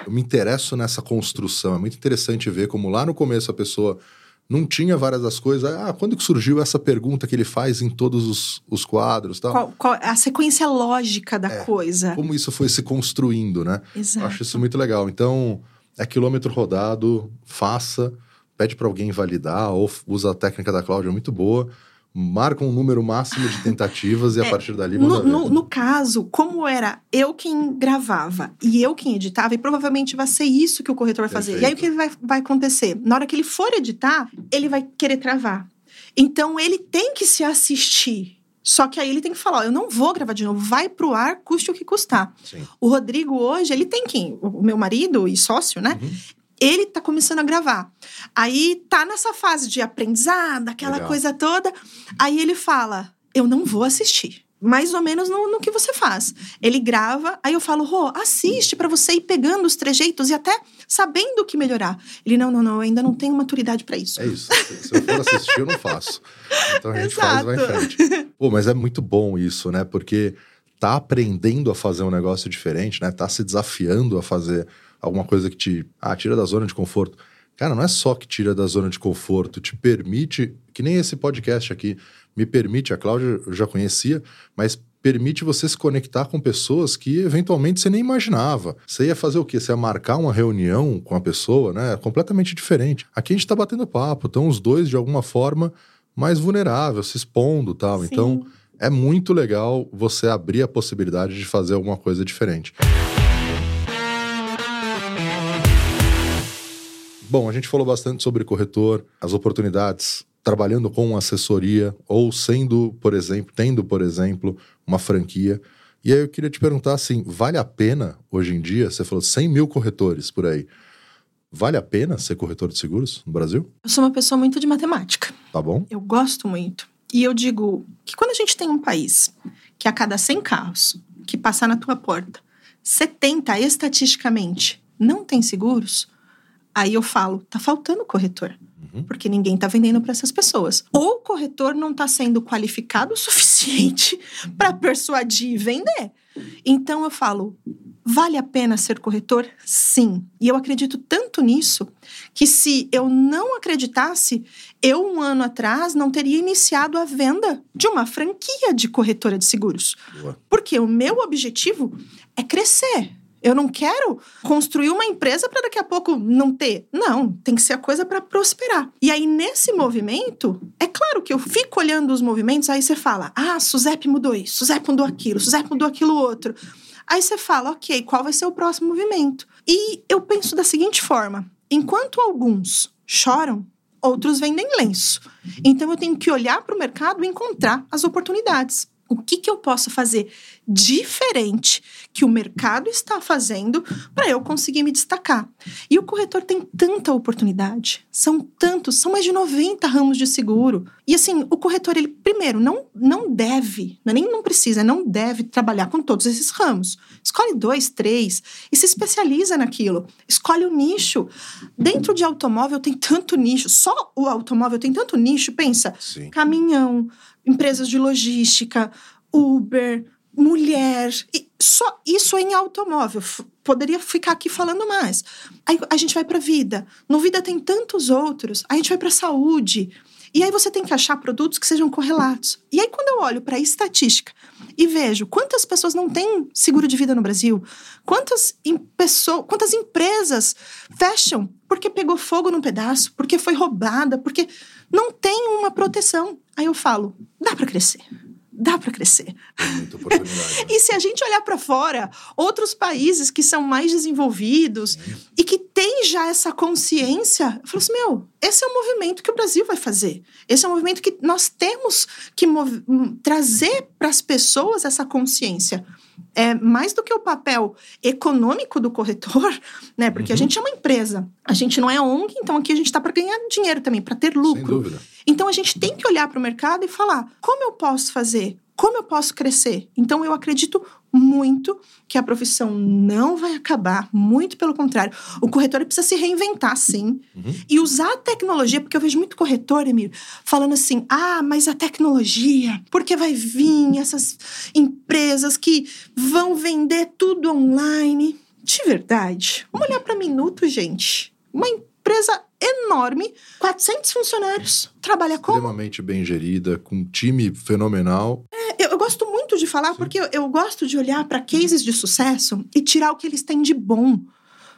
B: Eu me interesso nessa construção. É muito interessante ver como lá no começo a pessoa não tinha várias das coisas. Ah, quando que surgiu essa pergunta que ele faz em todos os, os quadros tal?
C: Qual- qual- a sequência lógica da
B: É.
C: coisa.
B: Como isso foi se construindo, né? Eu
C: Exato.
B: acho isso muito legal. Então, é quilômetro rodado, faça, pede para alguém validar ou usa a técnica da Cláudia, é muito boa. Marca um número máximo de tentativas e a
C: É,
B: partir dali
C: No, no- no caso, como era eu quem gravava e eu quem editava, e provavelmente vai ser isso que o corretor vai fazer. E aí o que vai, vai acontecer? Na hora que ele for editar, ele vai querer travar. Então ele tem que se assistir. Só que aí ele tem que falar: ó, eu não vou gravar de novo, vai pro ar, custe o que custar.
B: Sim.
C: O Rodrigo hoje, ele tem quem? O meu marido e sócio, né?
B: Uhum.
C: Ele tá começando a gravar. Aí tá nessa fase de aprendizado, aquela
B: Legal.
C: coisa toda. Aí ele fala: Eu não vou assistir. Mais ou menos no, no que você faz. Ele grava, aí eu falo, Rô, assiste pra você ir pegando os trejeitos e até sabendo o que melhorar. Ele, não, não, não, eu ainda não tenho maturidade pra isso.
B: É isso. Se eu for assistir, eu não faço. Então a gente faz e vai em
C: Exato.
B: frente. Pô, mas é muito bom isso, né? Porque tá aprendendo a fazer um negócio diferente, né? Tá se desafiando a fazer alguma coisa que te ah, tira da zona de conforto. Cara, não é só que tira da zona de conforto, te permite, que nem esse podcast aqui, me permite, a Cláudia eu já conhecia, mas permite você se conectar com pessoas que eventualmente você nem imaginava. Você ia fazer o quê? Você ia marcar uma reunião com a pessoa, né? Completamente diferente. Aqui a gente tá batendo papo, estão os dois de alguma forma mais vulnerável, se expondo tal.
C: Sim.
B: Então, é muito legal você abrir a possibilidade de fazer alguma coisa diferente. Bom, a gente falou bastante sobre corretor, as oportunidades trabalhando com assessoria ou sendo, por exemplo, tendo, por exemplo, uma franquia. E aí eu queria te perguntar assim, vale a pena hoje em dia, você falou 100 mil corretores por aí, vale a pena ser corretor de seguros no Brasil?
C: Eu sou uma pessoa muito de matemática.
B: Tá bom?
C: Eu gosto muito. E eu digo que quando a gente tem um país que a cada 100 carros que passar na tua porta, 70 estatisticamente não tem seguros, aí eu falo, tá faltando corretor.
B: Uhum.
C: Porque ninguém tá vendendo para essas pessoas. Ou o corretor não tá sendo qualificado (laughs) o suficiente para persuadir e vender. Então eu falo, vale a pena ser corretor? Sim. E eu acredito tanto nisso que se eu não acreditasse, eu um ano atrás não teria iniciado a venda de uma franquia de corretora de seguros.
B: Boa.
C: Porque o meu objetivo é crescer. Eu não quero construir uma empresa para daqui a pouco não ter. Não, tem que ser a coisa para prosperar. E aí, nesse movimento, é claro que eu fico olhando os movimentos, aí você fala: ah, Suzep mudou isso, Suzep mudou aquilo, Suzep mudou aquilo outro. Aí você fala, ok, qual vai ser o próximo movimento? E eu penso da seguinte forma: enquanto alguns choram, outros vendem lenço. Então eu tenho que olhar para o mercado e encontrar as oportunidades. O que, que eu posso fazer diferente que o mercado está fazendo para eu conseguir me destacar? E o corretor tem tanta oportunidade, são tantos, são mais de 90 ramos de seguro. E assim, o corretor, ele primeiro não, não deve, não é nem não precisa, não deve trabalhar com todos esses ramos. Escolhe dois, três e se especializa naquilo. Escolhe o nicho. Dentro de automóvel tem tanto nicho, só o automóvel tem tanto nicho, pensa,
B: Sim.
C: caminhão, empresas de logística, Uber, mulher, e só isso em automóvel. Poderia ficar aqui falando mais. Aí a gente vai para vida. No vida tem tantos outros. A gente vai para saúde. E aí você tem que achar produtos que sejam correlatos. E aí quando eu olho para a estatística e vejo quantas pessoas não têm seguro de vida no Brasil, quantas, em pessoa, quantas empresas fecham porque pegou fogo num pedaço, porque foi roubada, porque não tem uma proteção. Aí eu falo, dá para crescer. Dá para crescer.
B: Né? (laughs)
C: E se a gente olhar para fora, outros países que são mais desenvolvidos e que têm já essa consciência, eu falo assim, meu, esse é o movimento que o Brasil vai fazer. Esse é um movimento que nós temos que hum, trazer para as pessoas essa consciência. É mais do que o papel econômico do corretor, (laughs) né? Porque a
B: Uhum.
C: gente é uma empresa, a gente não é ONG, então aqui a gente está para ganhar dinheiro também, para ter
B: Sem
C: lucro.
B: dúvida.
C: Então a gente tem que olhar para o mercado e falar: como eu posso fazer? Como eu posso crescer? Então eu acredito muito que a profissão não vai acabar, muito pelo contrário. O corretor precisa se reinventar, sim,
B: Uhum.
C: e usar a tecnologia, porque eu vejo muito corretor, Emílio, falando assim: ah, mas a tecnologia, porque vai vir essas empresas que vão vender tudo online. De verdade, vamos olhar para Minuto, gente. Uma empresa enorme, 400 funcionários, trabalha como?
B: Extremamente bem gerida, com um time fenomenal.
C: Eu, eu gosto muito de falar,
B: Sim.
C: porque eu, eu gosto de olhar para cases de sucesso e tirar o que eles têm de bom.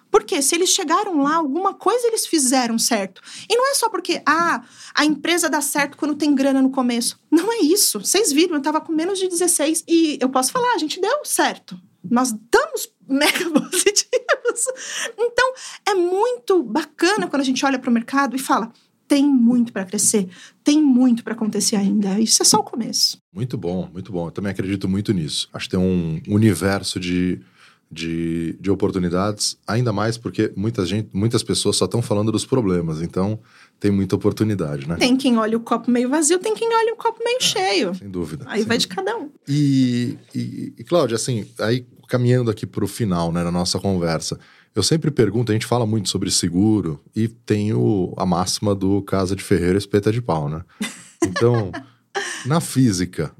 C: Porque se eles chegaram lá, alguma coisa eles fizeram certo. E não é só porque, ah, a empresa dá certo quando tem grana no começo. Não é isso. Vocês viram, eu tava com menos de 16 e eu posso falar, a gente deu certo. Nós damos mega (laughs) positivos. Então, é muito bacana quando a gente olha para o mercado e fala: tem muito para crescer, tem muito para acontecer ainda. Isso é só o começo.
B: Muito bom, muito bom. Eu também acredito muito nisso. Acho que tem um universo de, de, de oportunidades, ainda mais porque muita gente, muitas pessoas só estão falando dos problemas. Então, tem muita oportunidade, né?
C: Tem quem olha o copo meio vazio, tem quem olha o copo meio é, cheio.
B: Sem dúvida.
C: Aí
B: sem
C: vai
B: dúvida.
C: de cada um.
B: E, e, e Cláudia, assim, aí caminhando aqui para o final, né, na nossa conversa, eu sempre pergunto, a gente fala muito sobre seguro e tem o, a máxima do Casa de Ferreira espeta de pau, né? (laughs) Então, na física,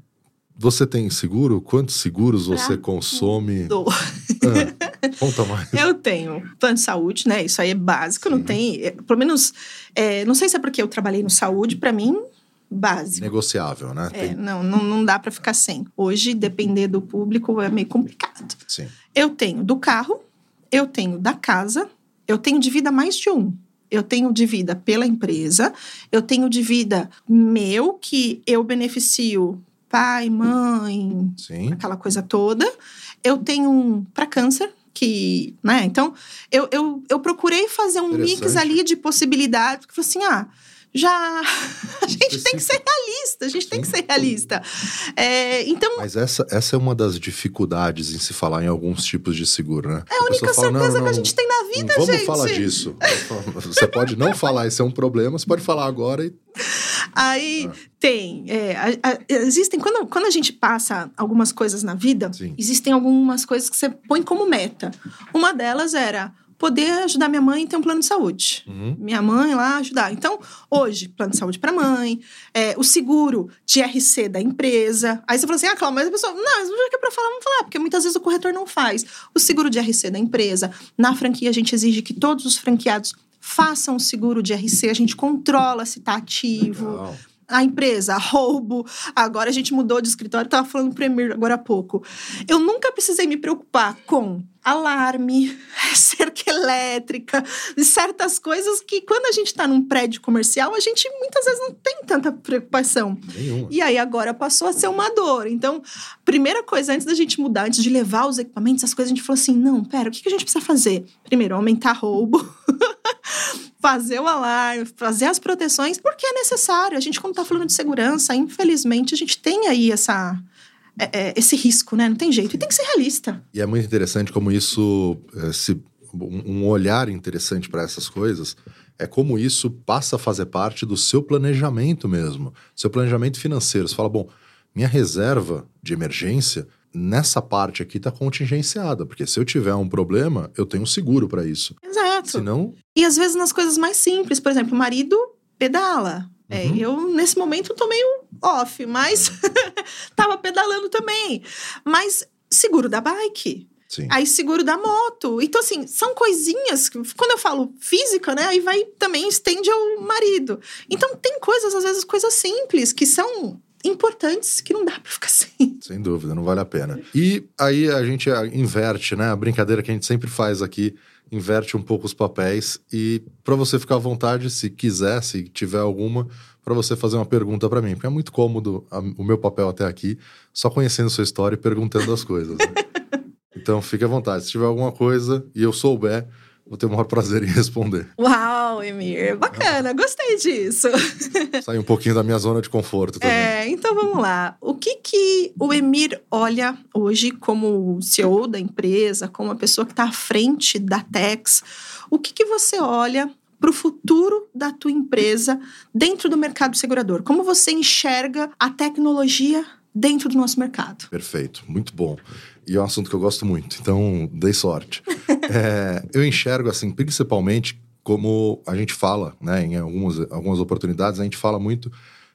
B: você tem seguro? Quantos seguros você consome?
C: Ah,
B: conta mais.
C: Eu tenho plano de saúde, né? Isso aí é básico, Sim. não tem. É, pelo menos, é, não sei se é porque eu trabalhei no saúde, para mim, básico.
B: Negociável, né?
C: É, tem... não, não, não dá para ficar sem. Hoje, depender do público é meio complicado.
B: Sim.
C: Eu tenho do carro, eu tenho da casa, eu tenho de vida mais de um. Eu tenho de vida pela empresa, eu tenho de vida meu, que eu beneficio pai, mãe,
B: Sim.
C: aquela coisa toda. Eu tenho um para câncer, que, né? Então, eu, eu, eu procurei fazer um mix ali de possibilidades, porque assim, ah, já. (laughs) A gente tem que ser realista, a gente tem que ser realista. É, então.
B: Mas essa, essa é uma das dificuldades em se falar em alguns tipos de seguro, né?
C: É a, a única certeza fala, não, não, que a gente tem na vida,
B: vamos
C: gente.
B: Vamos falar disso. Você pode não falar, esse é um problema, você pode falar agora e.
C: Aí ah. tem. É, a, a, existem. Quando, quando a gente passa algumas coisas na vida,
B: Sim.
C: existem algumas coisas que você põe como meta. Uma delas era poder ajudar minha mãe a ter um plano de saúde.
B: Uhum.
C: Minha mãe lá ajudar. Então, hoje, plano de saúde para mãe, é, o seguro de RC da empresa. Aí você fala assim, ah, Cláudia, mas a pessoa, não, mas já que é para falar, vamos falar, porque muitas vezes o corretor não faz. O seguro de RC da empresa. Na franquia, a gente exige que todos os franqueados façam o seguro de RC, a gente controla se está ativo.
B: Legal
C: a empresa, roubo. Agora a gente mudou de escritório, estava falando para Emir agora há pouco. Eu nunca precisei me preocupar com alarme, (laughs) cerca elétrica, certas coisas que quando a gente está num prédio comercial, a gente muitas vezes não tem tanta preocupação.
B: Nenhuma.
C: E aí agora passou a ser uma dor. Então, primeira coisa, antes da gente mudar, antes de levar os equipamentos, as coisas, a gente falou assim: não, pera, o que a gente precisa fazer? Primeiro, aumentar roubo. (laughs) (laughs) fazer o alarme, fazer as proteções, porque é necessário. A gente, quando está falando de segurança, infelizmente, a gente tem aí essa, é, é, esse risco, né? Não tem jeito. E tem que ser realista.
B: E é muito interessante como isso, é, se, um olhar interessante para essas coisas, é como isso passa a fazer parte do seu planejamento mesmo, seu planejamento financeiro. Você fala, bom, minha reserva de emergência nessa parte aqui está contingenciada, porque se eu tiver um problema, eu tenho seguro para isso.
C: Exato.
B: Senão...
C: E às vezes nas coisas mais simples, por exemplo, o marido pedala. É,
B: Uhum.
C: eu, nesse momento, tô meio off, mas (laughs) tava pedalando também. Mas seguro da bike.
B: Sim.
C: Aí seguro da moto. Então, assim, são coisinhas. que, Quando eu falo física, né? Aí vai também estende ao marido. Então, tem coisas, às vezes, coisas simples que são importantes que não dá pra ficar (laughs) sem.
B: Sem dúvida, não vale a pena. E aí a gente inverte, né? A brincadeira que a gente sempre faz aqui, inverte um pouco os papéis e para você ficar à vontade, se quiser, se tiver alguma, para você fazer uma pergunta para mim, porque é muito cômodo a, o meu papel até aqui, só conhecendo sua história e perguntando as coisas. Né? (laughs) então fique à vontade. Se tiver alguma coisa e eu souber, vou ter o maior prazer em responder.
C: Uau, Emir, bacana, gostei disso. (laughs)
B: Sair um pouquinho da minha zona de conforto também.
C: É, então vamos lá. O que que o Emir olha hoje como CEO da empresa, como a pessoa que está à frente da Tex? O que que você olha para o futuro da tua empresa dentro do mercado segurador? Como você enxerga a tecnologia dentro do nosso mercado?
B: Perfeito, muito bom. E é um assunto que eu gosto muito, então dei sorte. (laughs) É, eu enxergo, assim, principalmente como a gente fala, né, em algumas, algumas oportunidades, a gente fala muito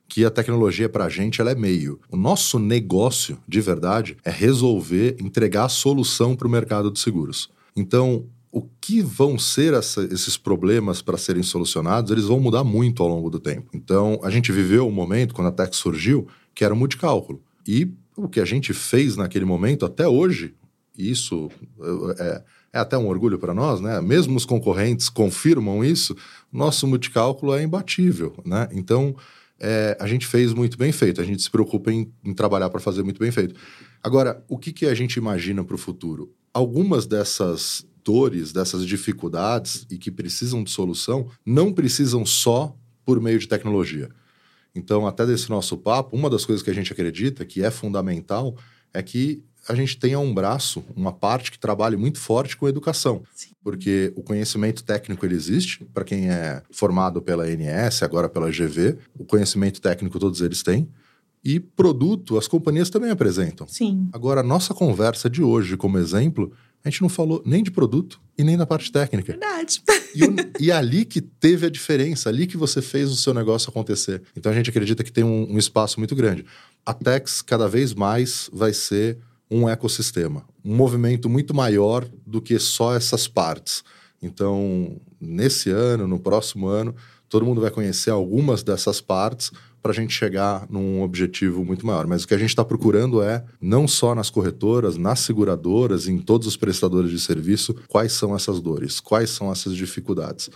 B: que a tecnologia para a gente ela é meio. O nosso negócio, de verdade, é resolver, entregar a solução para o mercado de seguros. Então, o que vão ser essa, esses problemas para serem solucionados, eles vão mudar muito ao longo do tempo. Então, a gente viveu um momento, quando a Tech surgiu, que era o multicálculo. E o que a gente fez naquele momento, até hoje, e isso é, é até um orgulho para nós, né? Mesmo os concorrentes confirmam isso, nosso multicálculo é imbatível, né? Então, é, a gente fez muito bem feito, a gente se preocupa em, em trabalhar para fazer muito bem feito. Agora, o que, que a gente imagina para o futuro? Algumas dessas dores, dessas dificuldades e que precisam de solução, não precisam só por meio de tecnologia. Então, até desse nosso papo, uma das coisas que a gente acredita que é fundamental é que a gente tenha um braço, uma parte que trabalhe muito forte com educação. Sim. Porque o conhecimento técnico ele existe, para quem é formado pela ANS, agora pela GV, o conhecimento técnico todos eles têm. E produto, as companhias também apresentam.
C: Sim.
B: Agora, a nossa conversa de hoje, como exemplo, a gente não falou nem de produto e nem da parte técnica.
C: Verdade.
B: E, e ali que teve a diferença, ali que você fez o seu negócio acontecer. Então a gente acredita que tem um, um espaço muito grande. A Tex cada vez mais vai ser um ecossistema, um movimento muito maior do que só essas partes. Então, nesse ano, no próximo ano, todo mundo vai conhecer algumas dessas partes para a gente chegar num objetivo muito maior. Mas o que a gente está procurando é, não só nas corretoras, nas seguradoras, em todos os prestadores de serviço, quais são essas dores, quais são essas dificuldades.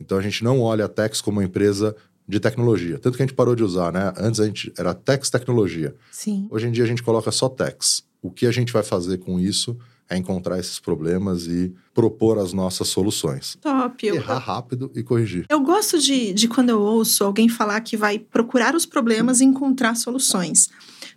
B: Então a gente não olha a Tex como uma empresa de tecnologia. Tanto que a gente parou de usar, né? Antes a gente era Tex Tecnologia.
C: Sim.
B: Hoje em dia a gente coloca só Tex. O que a gente vai fazer com isso é encontrar esses problemas e propor as nossas soluções.
C: Top. Eu...
B: Errar rápido e corrigir.
C: Eu gosto de, de quando eu ouço alguém falar que vai procurar os problemas e encontrar soluções.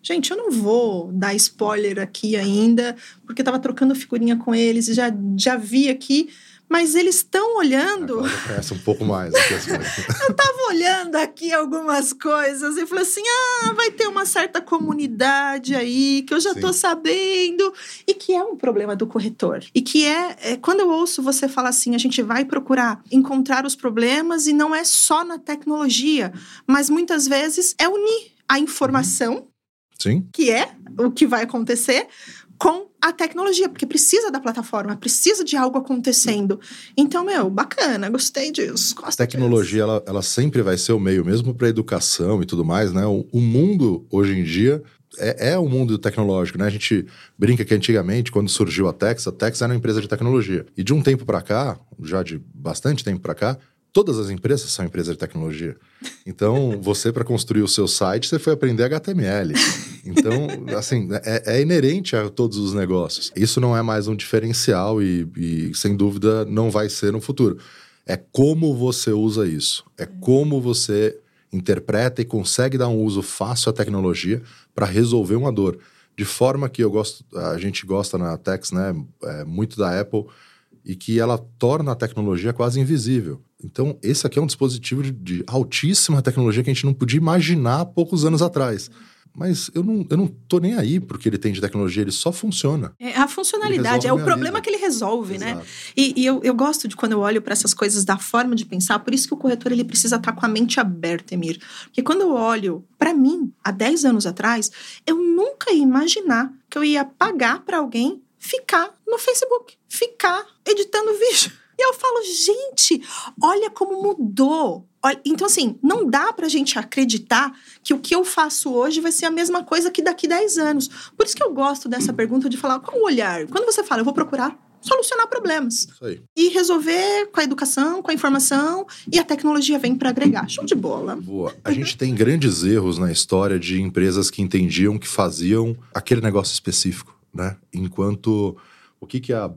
C: Gente, eu não vou dar spoiler aqui ainda, porque eu tava trocando figurinha com eles e já, já vi aqui mas eles estão olhando.
B: Conhece um pouco mais. (laughs) eu
C: estava olhando aqui algumas coisas e falei assim: ah, vai ter uma certa comunidade aí que eu já estou sabendo e que é um problema do corretor. E que é, é, quando eu ouço você falar assim, a gente vai procurar encontrar os problemas e não é só na tecnologia, mas muitas vezes é unir a informação.
B: Sim.
C: Que é o que vai acontecer com a tecnologia, porque precisa da plataforma, precisa de algo acontecendo. Então, meu, bacana, gostei disso.
B: A tecnologia, ela, ela, sempre vai ser o meio, mesmo para educação e tudo mais, né? O, o mundo, hoje em dia, é, é o mundo tecnológico, né? A gente brinca que antigamente, quando surgiu a Tex, a Tex era uma empresa de tecnologia. E de um tempo para cá, já de bastante tempo para cá, Todas as empresas são empresas de tecnologia. Então, (laughs) você, para construir o seu site, você foi aprender HTML. Então, assim, é, é, inerente a todos os negócios. Isso não é mais um diferencial e, e, sem dúvida, não vai ser no futuro. É como você usa isso. É como você interpreta e consegue dar um uso fácil à tecnologia para resolver uma dor. De forma que eu gosto, a gente gosta na Tex, né, é, muito da Apple, e que ela torna a tecnologia quase invisível. Então, esse aqui é um dispositivo de, de, altíssima tecnologia que a gente não podia imaginar há poucos anos atrás. Mas eu não, eu não tô nem aí porque ele tem de tecnologia, ele só funciona.
C: É a funcionalidade, é o problema vida. que ele resolve, né? Exato. né? E, e eu, eu gosto de quando eu olho para essas coisas da forma de pensar, por isso que o corretor ele precisa estar tá com a mente aberta, Emir. Porque quando eu olho, para mim, há 10 anos atrás, eu nunca ia imaginar que eu ia pagar para alguém ficar no Facebook, ficar editando (laughs) vídeo. Eu falo, gente, olha como mudou. Então, assim, não dá pra gente acreditar que o que eu faço hoje vai ser a mesma coisa que daqui 10 anos. Por isso que eu gosto dessa pergunta de falar qual o olhar. Quando você fala, eu vou procurar solucionar problemas.
B: Isso aí.
C: E resolver com a educação, com a informação, e a tecnologia vem para agregar. Show de bola.
B: Boa. A gente tem grandes erros na história de empresas que entendiam que faziam aquele negócio específico, né? Enquanto o que, que é a,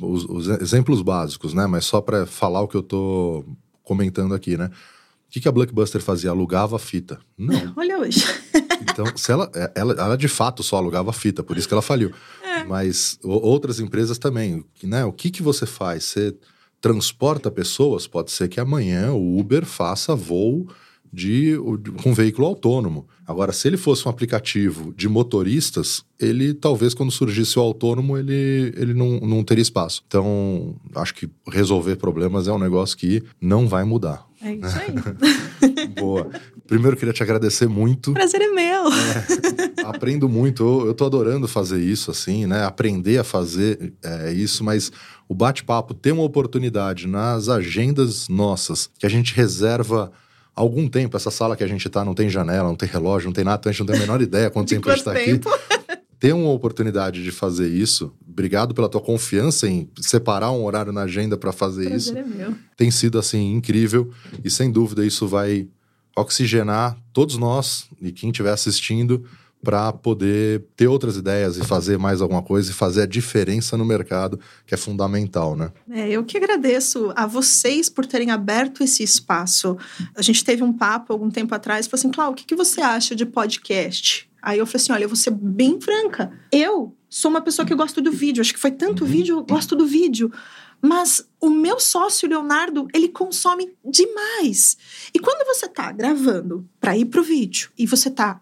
B: os, os, exemplos básicos, né? Mas só para falar o que eu estou comentando aqui, né? O que, que a Blockbuster fazia? Alugava fita? Não. (laughs)
C: Olha hoje. (laughs)
B: Então, se ela, é, ela, ela de fato só alugava fita, por isso que ela faliu. É. Mas outras empresas também, né? O que, que você faz? Você transporta pessoas? Pode ser que amanhã o Uber faça voo de, com um veículo autônomo. Agora, se ele fosse um aplicativo de motoristas, ele talvez quando surgisse o autônomo, ele, ele não, não teria espaço. Então, acho que resolver problemas é um negócio que não vai mudar.
C: É isso aí. (laughs)
B: Boa. Primeiro, queria te agradecer muito.
C: Prazer é meu.
B: É, aprendo muito. Eu, eu tô adorando fazer isso, assim, né? Aprender a fazer é, isso, mas o bate-papo ter uma oportunidade nas agendas nossas, que a gente reserva algum tempo. Essa sala que a gente está não tem janela, não tem relógio, não tem nada, então a gente não tem a menor ideia quanto (laughs) tempo a gente está aqui. (laughs) Ter uma oportunidade de fazer isso Obrigado pela tua confiança em separar um horário na agenda para fazer
C: Prazer
B: isso.
C: é meu.
B: Tem sido assim incrível e sem dúvida isso vai oxigenar todos nós e quem estiver assistindo para poder ter outras ideias e fazer mais alguma coisa e fazer a diferença no mercado, que é fundamental, né?
C: É, eu que agradeço a vocês por terem aberto esse espaço. A gente teve um papo algum tempo atrás, falou assim, Cláudio, o que, que você acha de podcast? Aí eu falei assim, olha, eu vou ser bem franca. Eu sou uma pessoa que gosto do vídeo. Acho que foi tanto vídeo, eu gosto do vídeo. Mas o meu sócio, Leonardo, ele consome demais. E quando você tá gravando para ir pro vídeo e você tá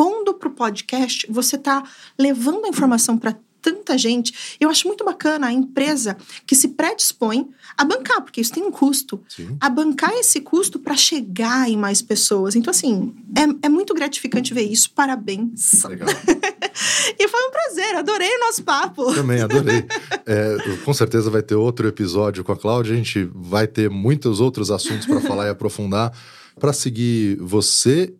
C: pondo pro podcast, você tá levando a informação para tanta gente. Eu acho muito bacana a empresa que se predispõe a bancar, porque isso tem um custo.
B: Sim.
C: A bancar esse custo para chegar em mais pessoas. Então, assim, é, é muito gratificante ver isso. Parabéns.
B: Legal. (laughs)
C: E foi um prazer, adorei o nosso papo.
B: Também adorei. (laughs) É, com certeza vai ter outro episódio com a Cláudia. A gente vai ter muitos outros assuntos para falar e aprofundar. Para seguir você,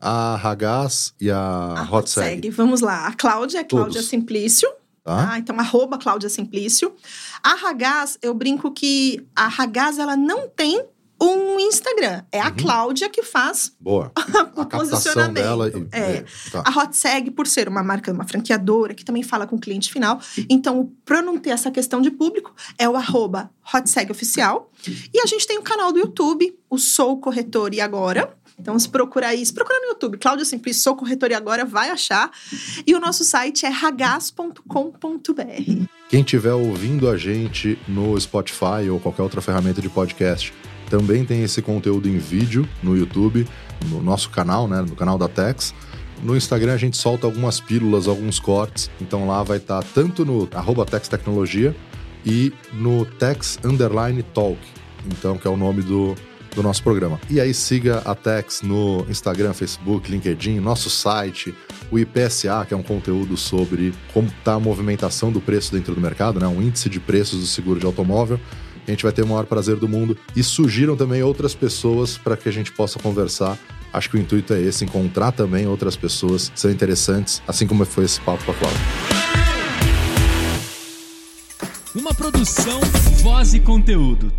B: a Ragaz e a,
C: A
B: Hotseg.
C: Vamos lá. A Cláudia é Cláudia
B: Todos.
C: Simplício.
B: Tá?
C: Ah, então, arroba Cláudia Simplício. A Ragaz, eu brinco que a Ragaz, ela não tem um Instagram. É a
B: Uhum.
C: Cláudia que faz
B: Boa. (laughs)
C: o
B: A
C: posicionamento.
B: dela. e-
C: É.
B: tá.
C: A Hotseg, por ser uma marca, uma franqueadora, que também fala com o cliente final. Então, para não ter essa questão de público, é o arroba Hotseg Oficial. E a gente tem o canal do YouTube, o Sou Corretor e Agora. Então, se procurar aí, se procurar no YouTube, Cláudia Simplício, Sou Corretor e Agora, vai achar. E o nosso site é ragaz.com.br.
B: Quem estiver ouvindo a gente no Spotify ou qualquer outra ferramenta de podcast, também tem esse conteúdo em vídeo no YouTube, no nosso canal, né, no canal da Tex. No Instagram a gente solta algumas pílulas, alguns cortes, então lá vai estar tanto no arroba Tecnologia e no Tex Underline Talk, então que é o nome do, do nosso programa. E aí siga a Tex no Instagram, Facebook, LinkedIn, nosso site, o IPSA, que é um conteúdo sobre como está a movimentação do preço dentro do mercado, né? um índice de preços do seguro de automóvel. A gente vai ter o maior prazer do mundo. E surgiram também outras pessoas para que a gente possa conversar. Acho que o intuito é esse, encontrar também outras pessoas que são interessantes, assim como foi esse papo com a Cláudia.
D: Uma produção, voz e conteúdo.